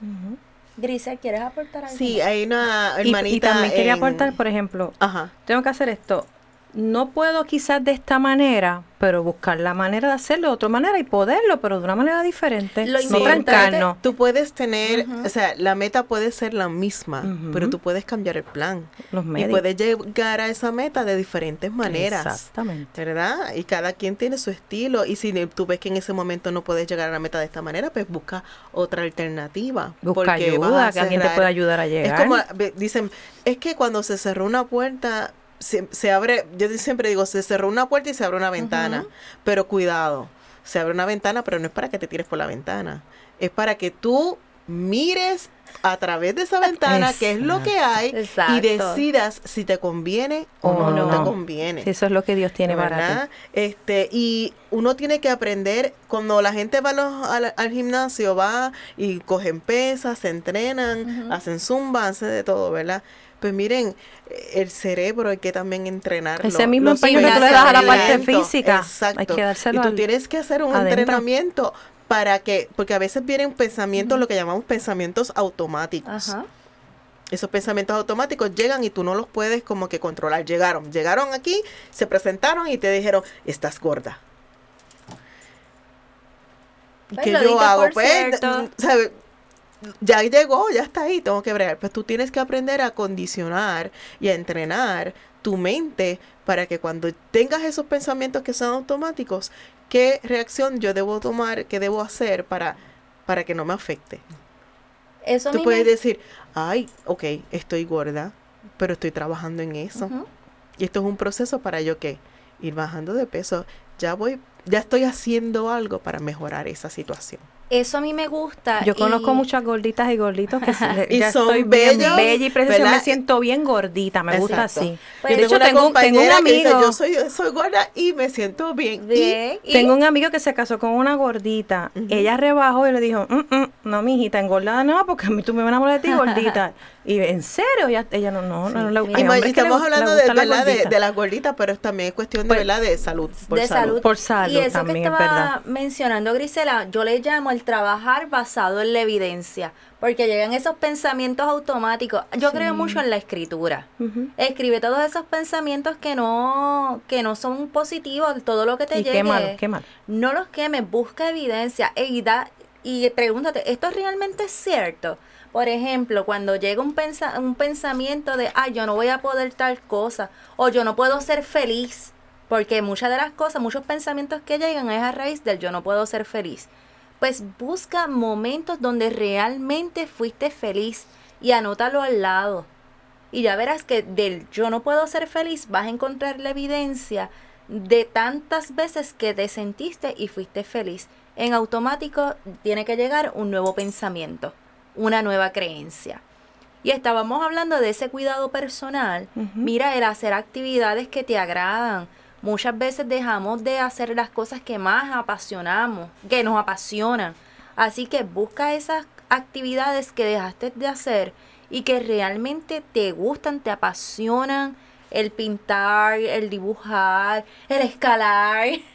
Ujú. Grisel, ¿quieres aportar algo? sí, hay una hermanita. y, también quería aportar, por ejemplo, Ajá. tengo que hacer esto. No puedo quizás de esta manera, pero buscar la manera de hacerlo de otra manera y poderlo, pero de una manera diferente. Lo no importante-. Tú puedes tener, o sea, la meta puede ser la misma, pero tú puedes cambiar el plan. Los Y puedes llegar a esa meta de diferentes maneras. Exactamente. ¿Verdad? Y cada quien tiene su estilo. Y si tú ves que en ese momento no puedes llegar a la meta de esta manera, pues busca otra alternativa. Busca ayuda, a que alguien te pueda ayudar a llegar. Es como, dicen, es que cuando se cerró una puerta, se, se abre, yo siempre digo, se cerró una puerta y se abre una ventana. Pero cuidado, se abre una ventana, pero no es para que te tires por la ventana. Es para que tú mires a través de esa ventana qué es lo que hay Exacto. y decidas si te conviene o no, te conviene. Si eso es lo que Dios tiene para ti. Este, y uno tiene que aprender, cuando la gente va los- al, al gimnasio, va y cogen pesas, se entrenan, hacen zumba, hacen de todo, ¿verdad? Pues miren, el cerebro hay que también entrenarlo. Ese mismo empeño que tú le das a la parte física, Exacto. hay que dárselo y tú al- tienes que hacer un adentro. entrenamiento para que, porque a veces vienen pensamientos, lo que llamamos pensamientos automáticos. Ajá. Esos pensamientos automáticos llegan y tú no los puedes como que controlar. Llegaron, llegaron aquí, se presentaron y te dijeron, estás gorda. ¿Qué yo hago? Pues, cierto. Ya llegó, ya está ahí, tengo que bregar. Pues tú tienes que aprender a condicionar y a entrenar tu mente para que cuando tengas esos pensamientos que son automáticos, ¿qué reacción yo debo tomar, qué debo hacer para, para que no me afecte? Eso Tú puedes me- decir, ay, ok, estoy gorda, pero estoy trabajando en eso. Y esto es un proceso para yo qué? Ir bajando de peso. Ya voy, ya estoy haciendo algo para mejorar esa situación. Eso a mí me gusta. Yo conozco y- muchas gorditas y gorditos que se- Y ya son estoy bien bellos, bella y preciosa. ¿verdad? Me siento bien gordita, me gusta así. Pues, de Yo hecho, tengo, un- tengo un compañera que dice, amigo. yo soy, soy gorda y me siento bien. Y Bien, y- Tengo un amigo que se casó con una gordita. Ella rebajó y le dijo, "Mm, mm, no, mijita, engordada no, porque a mí tú me enamoras de ti gordita. y en serio, ella, ella no, no, no, no le Y que estamos gu- le hablando de, de, gorditas. de las gorditas, pero también es cuestión de, Pues, ¿verdad? de salud. Por de salud. Por salud y eso también, que es estaba verdad. mencionando Grisela, yo le llamo el trabajar basado en la evidencia, porque llegan esos pensamientos automáticos. Yo creo mucho en la escritura. Escribe todos esos pensamientos que no que no son positivos, todo lo que te Y llegue. qué malo, qué malo. No los quemes, busca evidencia e- y da y pregúntate, ¿esto realmente es cierto? Por ejemplo, cuando llega un, pensa- un pensamiento de, ay, yo no voy a poder tal cosa, o yo no puedo ser feliz, porque muchas de las cosas, muchos pensamientos que llegan es a raíz del yo no puedo ser feliz. Pues busca momentos donde realmente fuiste feliz y anótalo al lado. Y ya verás que del yo no puedo ser feliz vas a encontrar la evidencia de tantas veces que te sentiste y fuiste feliz. En automático tiene que llegar un nuevo pensamiento, una nueva creencia. Y estábamos hablando de ese cuidado personal. Mira, el hacer actividades que te agradan. Muchas veces dejamos de hacer las cosas que más apasionamos, que nos apasionan. Así que busca esas actividades que dejaste de hacer y que realmente te gustan, te apasionan. El pintar, el dibujar, el escalar.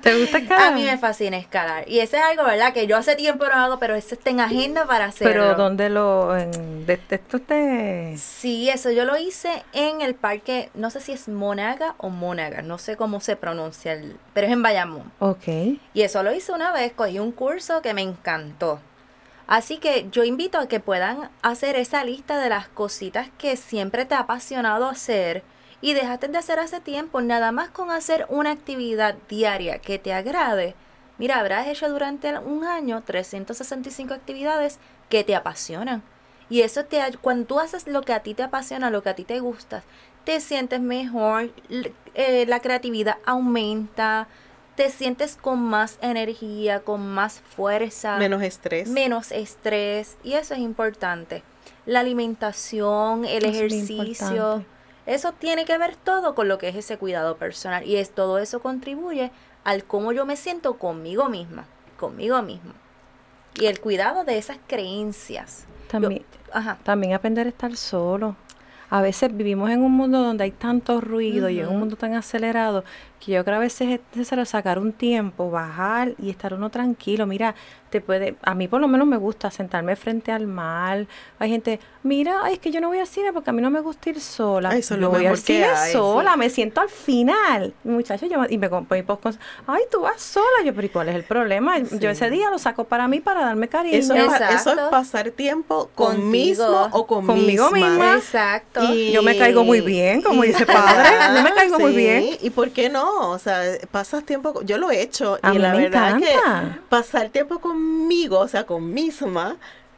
¿Te gusta escalar? A mí me fascina escalar. Y ese es algo, ¿verdad? Que yo hace tiempo no hago, pero eso está en agenda para hacerlo. Pero ¿dónde lo...? En, de, de esto te... Sí, eso yo lo hice en el parque, no sé si es Monaga o Monaga, no sé cómo se pronuncia, el- pero es en Bayamón. Ok. Y eso lo hice una vez, cogí un curso que me encantó. Así que yo invito a que puedan hacer esa lista de las cositas que siempre te ha apasionado hacer y dejaste de hacer hace tiempo, nada más con hacer una actividad diaria que te agrade. Mira, habrás hecho durante un año 365 actividades que te apasionan. Y eso te cuando tú haces lo que a ti te apasiona, lo que a ti te gusta, te sientes mejor, eh, la creatividad aumenta, te sientes con más energía, con más fuerza, Menos estrés. menos estrés y eso es importante. La alimentación, el es ejercicio, eso tiene que ver todo con lo que es ese cuidado personal y es todo eso contribuye al cómo yo me siento conmigo misma, conmigo mismo. Y el cuidado de esas creencias. Yo- También, ajá. también aprender a estar solo. A veces vivimos en un mundo donde hay tanto ruido y en un mundo tan acelerado que yo creo a veces es necesario sacar un tiempo, bajar y estar uno tranquilo. Mira, te puede, a mí por lo menos me gusta sentarme frente al mar. Hay gente, mira, ay, es que yo no voy al cine porque a mí no me gusta ir sola. Ay, eso es yo voy al que cine hay, sí. sola, me siento al final. Muchachos, yo, y me compro mi popcorn. Ay, tú vas sola. Yo, pero ¿y cuál es el problema? Yo ese día lo saco para mí para darme cariño. Eso, es, eso es pasar tiempo conmigo o con Conmigo misma. Exacto. Y- Yo me caigo muy bien, como dice padre. Yo me caigo muy bien. ¿Y por qué no? O sea, pasas tiempo, yo lo he hecho A y mí la me verdad encanta. que pasar tiempo conmigo, o sea, con misma,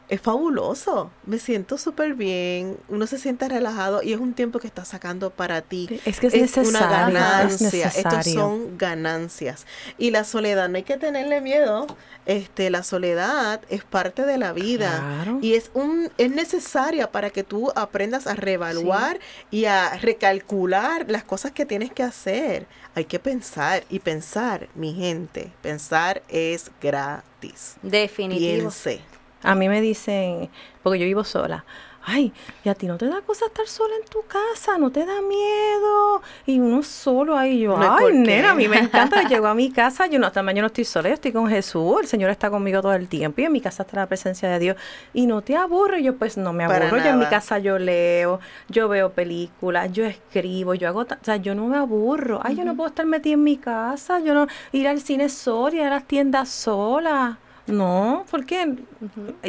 es fabuloso. Me siento súper bien, uno se siente relajado y es un tiempo que estás sacando para ti. Es que es una necesario, es ganancia. Estos necesario. son ganancias. Y la soledad, no hay que tenerle miedo. Este, la soledad es parte de la vida. Claro. Y es un, es necesaria para que tú aprendas a reevaluar y a recalcular las cosas que tienes que hacer. Hay que pensar. Y pensar, mi gente, pensar es gratis. Definitivo. Piense. A mí me dicen, porque yo vivo sola, ay, y a ti no te da cosa estar sola en tu casa, no te da miedo. Y uno solo ahí, yo, No, ¿por ay, nena, a mí me encanta. Llego a mi casa, yo no, también yo no estoy sola, yo estoy con Jesús, el Señor está conmigo todo el tiempo y en mi casa está la presencia de Dios. Y no te aburre, yo pues no me aburro, yo en mi casa yo leo, yo veo películas, yo escribo, yo hago, o sea, yo no me aburro. Ay, yo no puedo estar metida en mi casa, yo no, ir al cine sola, ir a las tiendas sola. No, porque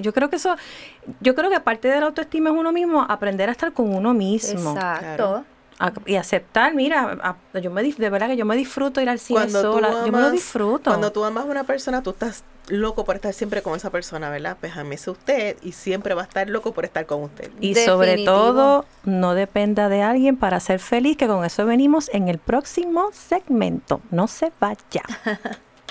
yo creo que eso, yo creo que parte de la autoestima es uno mismo, aprender a estar con uno mismo Exacto. a- y aceptar, mira, a- yo me de verdad que yo me disfruto ir al cine Cuando sola, yo me lo disfruto. Cuando tú amas a una persona, tú estás loco por estar siempre con esa persona, ¿verdad? Pues amese usted y siempre va a estar loco por estar con usted. y sobre todo, no dependa de alguien para ser feliz, que con eso venimos en el próximo segmento. No se vaya.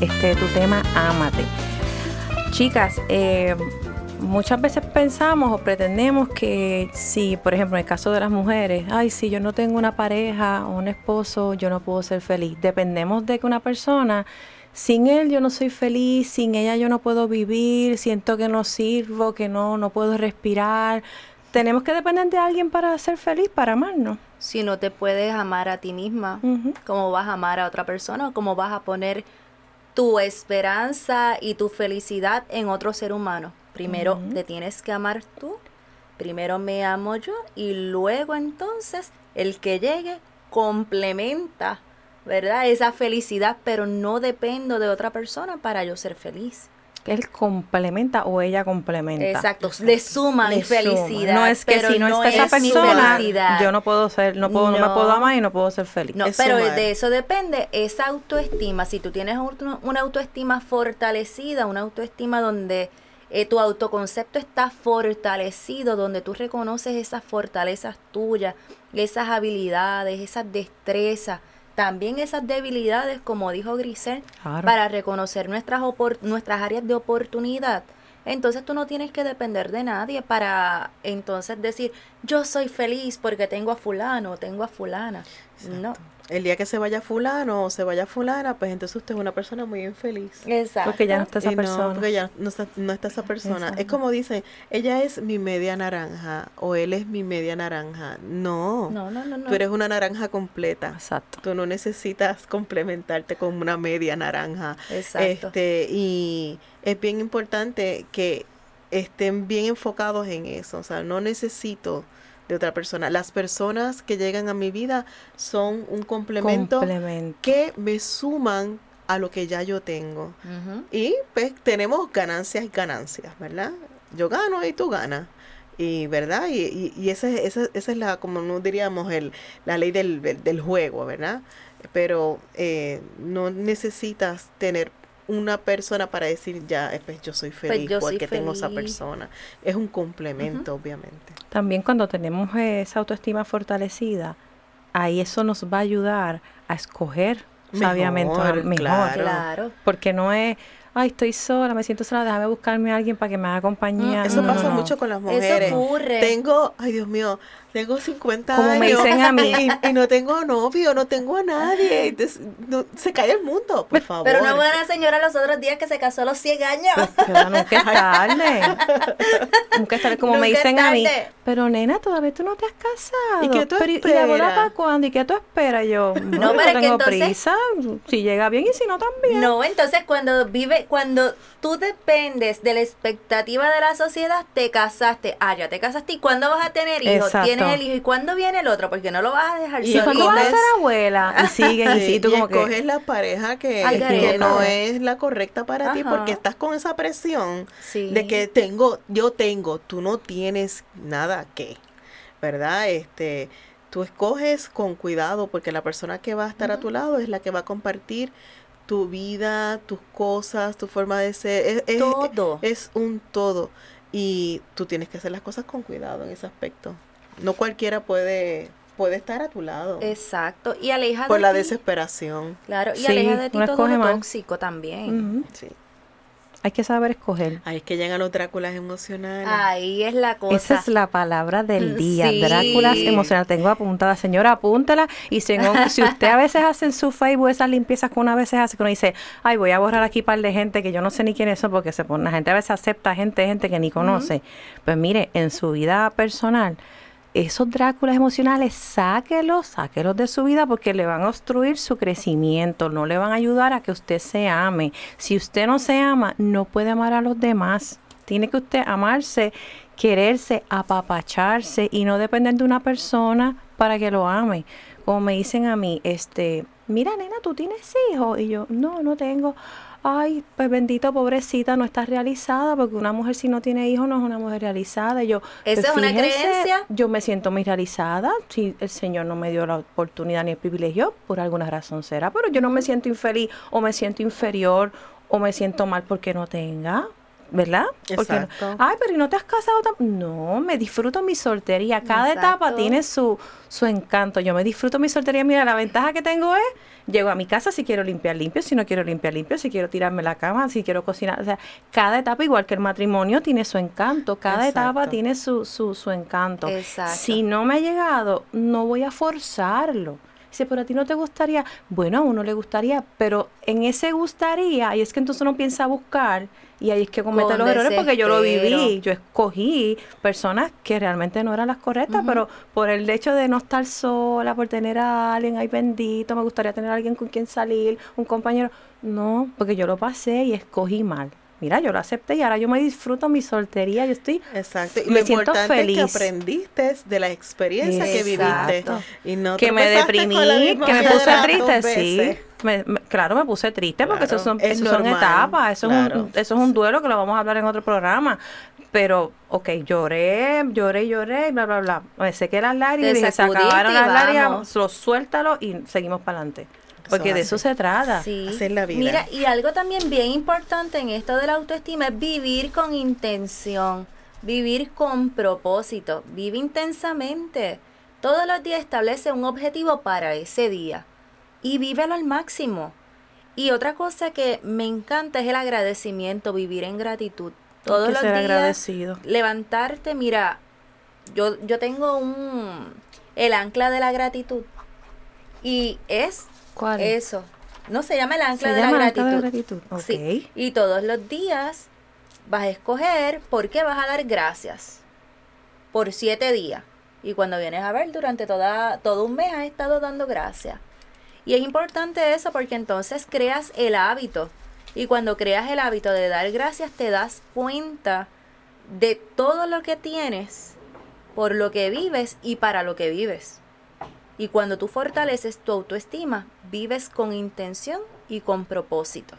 este es tu tema, ámate. Chicas, eh, muchas veces pensamos o pretendemos que si, por ejemplo, en el caso de las mujeres, ay, si yo no tengo una pareja o un esposo, yo no puedo ser feliz. Dependemos de que una persona, sin él yo no soy feliz, sin ella yo no puedo vivir, siento que no sirvo, que no, no puedo respirar. Tenemos que depender de alguien para ser feliz, para amarnos. Si no te puedes amar a ti misma, Ujú. ¿cómo vas a amar a otra persona? ¿Cómo vas a poner tu esperanza y tu felicidad en otro ser humano? Primero te tienes que amar tú, primero me amo yo y luego entonces el que llegue complementa, ¿verdad? Esa felicidad, pero no dependo de otra persona para yo ser feliz. Él complementa o ella complementa. Exacto, le suma mi Le suma. felicidad. No es que pero si no, está esa es persona, felicidad. yo no puedo ser, no puedo, no. me puedo amar y no puedo ser feliz. No, Es pero sumar. de eso depende esa autoestima. Si tú tienes una autoestima fortalecida, una autoestima donde eh, tu autoconcepto está fortalecido, donde tú reconoces esas fortalezas tuyas, esas habilidades, esas destrezas, también esas debilidades, como dijo Grisel, Claro. para reconocer nuestras, opor- nuestras áreas de oportunidad. Entonces tú no tienes que depender de nadie para entonces decir, yo soy feliz porque tengo a fulano, tengo a fulana. No. El día que se vaya fulano o se vaya fulana, pues entonces usted es una persona muy infeliz. Exacto. Porque ya no está esa Y no, persona. porque ya no está, no está esa persona. Es como dicen, ella es mi media naranja o él es mi media naranja. No, No, no, no, no. tú eres una naranja completa. Exacto. Tú no necesitas complementarte con una media naranja. Exacto. Este, y es bien importante que estén bien enfocados en eso. O sea, no necesito de otra persona. Las personas que llegan a mi vida son un complemento Complemento. que me suman a lo que ya yo tengo. Y pues tenemos ganancias y ganancias, ¿verdad? Yo gano y tú ganas. Y, ¿verdad? Y, y, y esa, es- esa, esa es la, como no diríamos, el, la ley del, del, del juego, ¿verdad? Pero eh, no necesitas tener una persona para decir, ya, eh, pues yo soy feliz yo soy porque tengo esa persona. Es un complemento, obviamente. También cuando tenemos esa autoestima fortalecida, ahí eso nos va a ayudar a escoger sabiamente Mejor, mejor. claro. Claro. Porque no es, ay, estoy sola, me siento sola, déjame buscarme a alguien para que me haga compañía. Eso No, no, pasa no. mucho con las mujeres. Eso ocurre. Tengo, ay Dios mío, tengo 50 Como años. me dicen a mí. Y, y no tengo novio, no tengo a nadie. Entonces, no- se cae el mundo, por favor. Pero una buena señora los otros días que se casó a los 100 años. Pero nunca es tarde. nunca es tarde, como me Nunca es dicen a mí. Pero nena, todavía tú no te has casado. ¿Y qué tú pero, ¿y la esperas? para cuándo? ¿Y qué tú esperas? Yo, no, pero que tengo entonces- prisa. Si llega bien y si no, también. No, entonces cuando vive, cuando tú dependes de la expectativa de la sociedad, te casaste. Ah, ya te casaste. ¿Y cuándo vas a tener hijos? Tienes el hijo. ¿Y cuándo viene el otro? Porque no lo vas a dejar Y ¿Y solo. cuándo vas a ser abuela? Y siguen, y Sí, sí, tú y como que... escoges la pareja que, no es la correcta para ti porque estás con esa presión Sí. de que tengo, yo tengo, tú no tienes nada que, ¿verdad? Este, tú escoges con cuidado porque la persona que va a estar a tu lado es la que va a compartir tu vida, tus cosas, tu forma de ser, es, es- Todo. es un todo y tú tienes que hacer las cosas con cuidado en ese aspecto. No cualquiera puede puede estar a tu lado Exacto. Y aleja por de la ti- desesperación. Claro, y Sí, aleja de ti todo lo tóxico también. Sí. Hay que saber escoger. Ahí es que llegan los Dráculas emocionales. Ahí es la cosa. Esa es la palabra del día, Sí. Dráculas emocional. Tengo apuntada, señora, apúntala. Y si, en- si usted a veces hace en su Facebook esas limpiezas que una vez hace, que uno dice, ay, voy a borrar aquí par de gente que yo no sé ni quiénes son, porque se pone, la gente a veces acepta gente, gente que ni conoce. Pues mire, en su vida personal, esos Dráculas emocionales, sáquelos, sáquelos de su vida porque le van a obstruir su crecimiento, no le van a ayudar a que usted se ame. Si usted no se ama, no puede amar a los demás. Tiene que usted amarse, quererse, apapacharse y no depender de una persona para que lo ame. Como me dicen a mí, este, mira nena, ¿tú tienes hijos? Y yo, no, no tengo. Ay, pues bendito, pobrecita, no estás realizada, porque una mujer si no tiene hijos no es una mujer realizada. Y yo, ¿Esa pues es una fíjense, creencia? Yo me siento muy realizada. Si el Señor no me dio la oportunidad ni el privilegio, por alguna razón será. Pero yo no me siento infeliz o me siento inferior o me siento mal porque no tenga. ¿Verdad? Porque Exacto. ay, pero ¿y no te has casado? tam-?" No, me disfruto mi soltería. Cada etapa tiene su, su encanto. Yo me disfruto mi soltería. Mira, la ventaja que tengo es, llego a mi casa si quiero limpiar limpio, si no quiero limpiar limpio, si quiero tirarme la cama, si quiero cocinar. O sea, cada etapa, igual que el matrimonio, tiene su encanto. Cada etapa tiene su, su, su encanto. Exacto. Si no me ha llegado, no voy a forzarlo. Dice, pero a ti no te gustaría. Bueno, a uno le gustaría, pero en ese gustaría, y es que entonces uno piensa buscar, y ahí es que comete Con los errores porque yo lo viví. Yo escogí personas que realmente no eran las correctas, pero por el hecho de no estar sola, por tener a alguien, ay bendito, me gustaría tener a alguien con quien salir, un compañero. No, porque yo lo pasé y escogí mal. Mira, yo lo acepté y ahora yo me disfruto mi soltería, yo estoy Exacto. Y me lo siento importante feliz. es que aprendiste de la experiencia que viviste. Y no que me deprimí, que me puse triste, sí. Me- me- claro, me puse triste porque Claro, eso son, es eso son normal, etapas, eso, es un, eso es un duelo que lo vamos a hablar en otro programa. Pero, ok, lloré, lloré, lloré, bla, bla, bla. Me sequé las lágrimas y se acabaron y las lágrimas, lo suéltalo y seguimos para adelante. Eso Porque de eso se trata. Sí. Es la vida. Mira, y algo también bien importante en esto de la autoestima es vivir con intención, vivir con propósito, vive intensamente. Todos los días establece un objetivo para ese día y vívelo al máximo. Y otra cosa que me encanta es el agradecimiento, vivir en gratitud. Todos que los ser días agradecido. levantarte, mira, yo, yo tengo un el ancla de la gratitud y es Eso. No se llama el ancla Se de la ancla gratitud. Sí. Y todos los días vas a escoger por qué vas a dar gracias. Por siete días. Y cuando vienes a ver, durante toda, todo un mes has estado dando gracias. Y es importante eso porque entonces creas el hábito. Y cuando creas el hábito de dar gracias, te das cuenta de todo lo que tienes, por lo que vives y para lo que vives. Y cuando tú fortaleces tu autoestima, vives con intención y con propósito.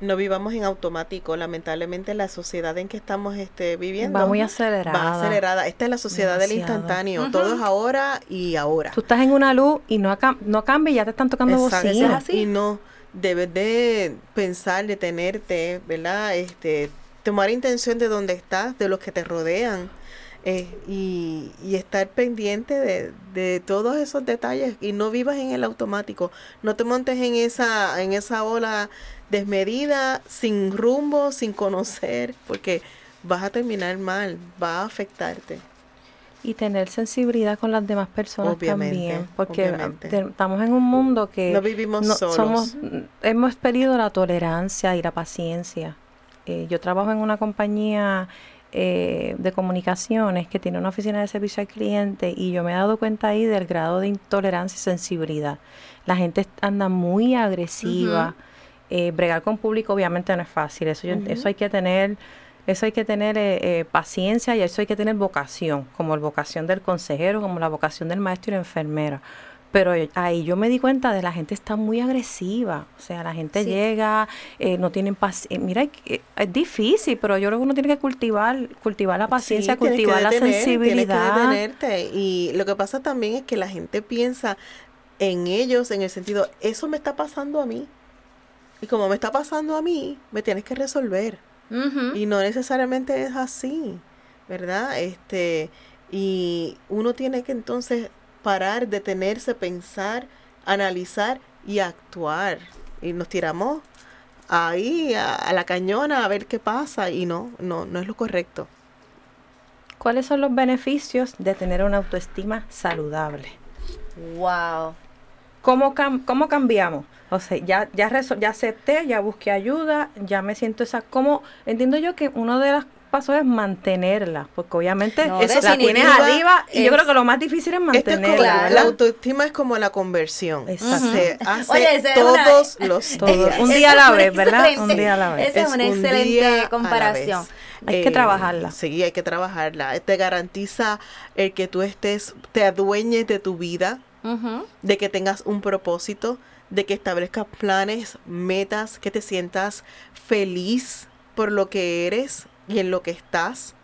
No vivamos en automático. Lamentablemente la sociedad en que estamos este, viviendo Va muy acelerada. va acelerada. Esta es la sociedad del instantáneo. Ujú. Todo es ahora y ahora. Tú estás en una luz y no, no cambia y ya te están tocando Exacto. bocina. así. Y no, debes de pensar, detenerte, ¿verdad? Este, tomar intención de dónde estás, de los que te rodean. Eh, y, y estar pendiente de, de todos esos detalles y no vivas en el automático no te montes en esa en esa ola desmedida sin rumbo sin conocer porque vas a terminar mal va a afectarte Y tener sensibilidad con las demás personas Obviamente, también, porque obviamente. te- estamos en un mundo que no vivimos no- solos somos, hemos perdido la tolerancia y la paciencia. Eh, yo trabajo en una compañía eh, de comunicaciones que tiene una oficina de servicio al cliente y yo me he dado cuenta ahí del grado de intolerancia y sensibilidad. La gente anda muy agresiva. Eh, bregar con público obviamente no es fácil, eso, yo- eso hay que tener Eso hay que tener eh, eh, paciencia y eso hay que tener vocación, como la vocación del consejero, como la vocación del maestro y la enfermera. Pero ahí yo me di cuenta de la gente está muy agresiva. O sea, la gente llega, eh, no tienen paciencia. Mira, es difícil, pero yo creo que uno tiene que cultivar, cultivar la paciencia, cultivar la sensibilidad. Tienes que detenerte. Y lo que pasa también es que la gente piensa en ellos en el sentido, eso me está pasando a mí. Y como me está pasando a mí, me tienes que resolver. Y no necesariamente es así, ¿verdad? Este, y uno tiene que entonces parar, detenerse, pensar, analizar y actuar. Y nos tiramos ahí a, la cañona a ver qué pasa y no, no, no es lo correcto. ¿Cuáles son los beneficios de tener una autoestima saludable? Wow. ¿Cómo, cómo cambiamos? O sea, ya, ya, ya acepté, ya busqué ayuda, ya me siento esa... ¿Cómo? Entiendo yo que uno de los pasos es mantenerla, porque obviamente eso la tienes arriba y yo creo que lo más difícil es mantenerla. la autoestima es como la conversión. Exacto. Se hace todos los días. Un día a la vez, ¿verdad? Un día a la vez. Esa es, una excelente comparación. Hay que trabajarla. Sí, hay que trabajarla. Te garantiza el que tú estés, te adueñes de tu vida, de que tengas un propósito, de que establezcas planes, metas, que te sientas feliz por lo que eres y en lo que estás.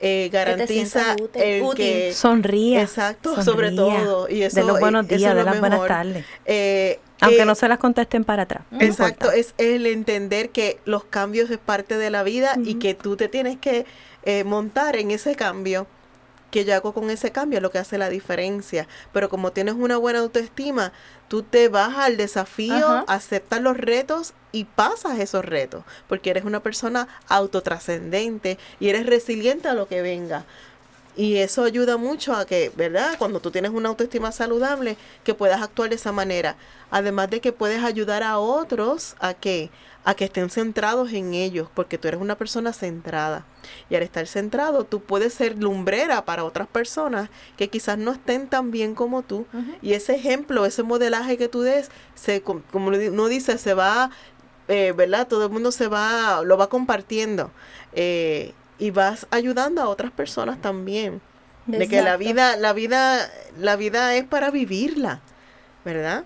Eh, garantiza el que sonríe. Exacto, sobre todo. Y eso, de los buenos días, de las buenas tardes. Eh, Aunque eh, no se las contesten para atrás. exacto, es el entender que los cambios es parte de la vida y que tú te tienes que montar en ese cambio que yo hago con ese cambio es lo que hace la diferencia. Pero como tienes una buena autoestima, tú te vas al desafío, aceptas los retos y pasas esos retos, porque eres una persona autotrascendente y eres resiliente a lo que venga. Y eso ayuda mucho a que, ¿verdad? Cuando tú tienes una autoestima saludable, que puedas actuar de esa manera. Además de que puedes ayudar a otros a que a que estén centrados en ellos, porque tú eres una persona centrada. Y al estar centrado, tú puedes ser lumbrera para otras personas que quizás no estén tan bien como tú. Y ese ejemplo, ese modelaje que tú des, se, como uno dice, se va, eh, ¿verdad? Todo el mundo se va, lo va compartiendo. Eh, y vas ayudando a otras personas también. De que la vida, la vida, la vida es para vivirla, ¿verdad?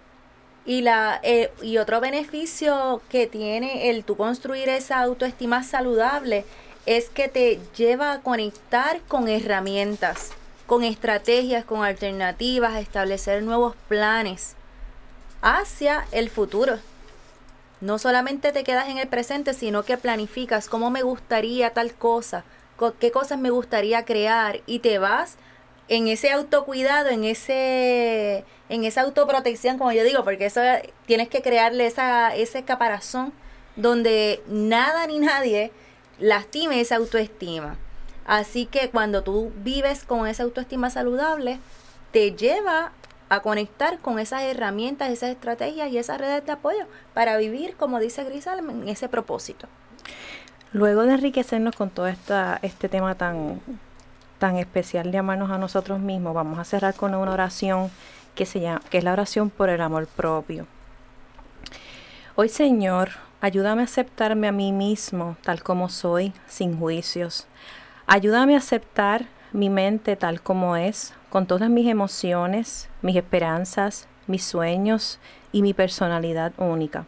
Y, la, eh, y otro beneficio que tiene el tú construir esa autoestima saludable es que te lleva a conectar con herramientas, con estrategias, con alternativas, a establecer nuevos planes hacia el futuro. No solamente te quedas en el presente, sino que planificas cómo me gustaría tal cosa, qué cosas me gustaría crear y te vas en ese autocuidado, en ese en esa autoprotección, como yo digo, porque eso tienes que crearle esa, ese caparazón donde nada ni nadie lastime esa autoestima. Así que cuando tú vives con esa autoestima saludable, te lleva a conectar con esas herramientas, esas estrategias y esas redes de apoyo para vivir, como dice Grisal, en ese propósito. Luego de enriquecernos con todo esta, este tema tan, tan especial de amarnos a nosotros mismos, vamos a cerrar con una oración que, se llama, que es la oración por el amor propio. Hoy Señor, ayúdame a aceptarme a mí mismo tal como soy, sin juicios. Ayúdame a aceptar mi mente tal como es, con todas mis emociones, mis esperanzas, mis sueños y mi personalidad única.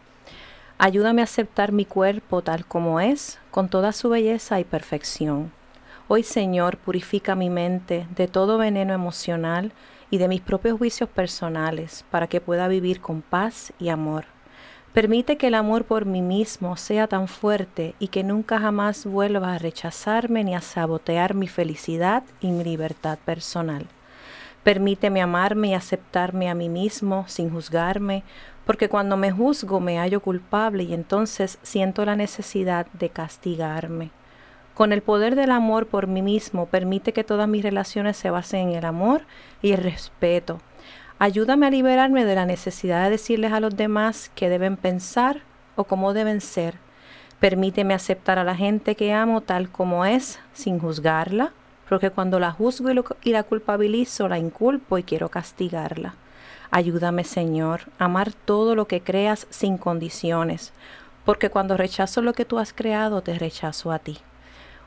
Ayúdame a aceptar mi cuerpo tal como es, con toda su belleza y perfección. Hoy Señor, purifica mi mente de todo veneno emocional y de mis propios juicios personales para que pueda vivir con paz y amor. Permite que el amor por mí mismo sea tan fuerte y que nunca jamás vuelva a rechazarme ni a sabotear mi felicidad y mi libertad personal. Permíteme amarme y aceptarme a mí mismo sin juzgarme, porque cuando me juzgo me hallo culpable y entonces siento la necesidad de castigarme. Con el poder del amor por mí mismo, permite que todas mis relaciones se basen en el amor y el respeto. Ayúdame a liberarme de la necesidad de decirles a los demás qué deben pensar o cómo deben ser. Permíteme aceptar a la gente que amo tal como es, sin juzgarla, porque cuando la juzgo y, la culpabilizo, la inculpo y quiero castigarla. Ayúdame, Señor, a amar todo lo que creas sin condiciones, porque cuando rechazo lo que tú has creado, te rechazo a ti.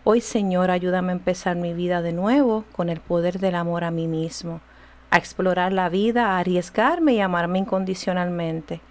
Hoy, Señor, ayúdame a empezar mi vida de nuevo con el poder del amor a mí mismo, a explorar la vida, a arriesgarme y amarme incondicionalmente.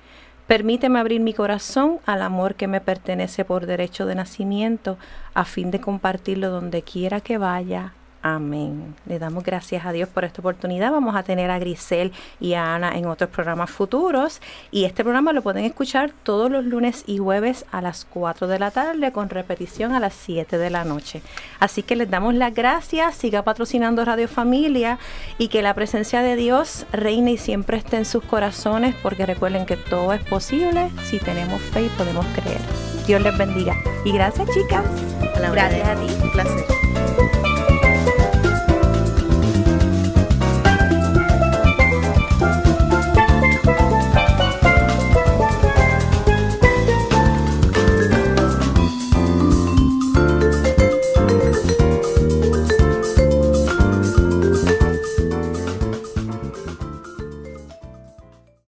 Permíteme abrir mi corazón al amor que me pertenece por derecho de nacimiento, a fin de compartirlo donde quiera que vaya, Amén. Le damos gracias a Dios por esta oportunidad. Vamos a tener a Grisel y a Ana en otros programas futuros. Y este programa lo pueden escuchar todos los lunes y jueves a las 4 de la tarde con repetición a las 7 de la noche. Así que les damos las gracias. Siga patrocinando Radio Familia y que la presencia de Dios reine y siempre esté en sus corazones porque recuerden que todo es posible si tenemos fe y podemos creer. Dios les bendiga. Y gracias chicas. gracias a ti. Un placer.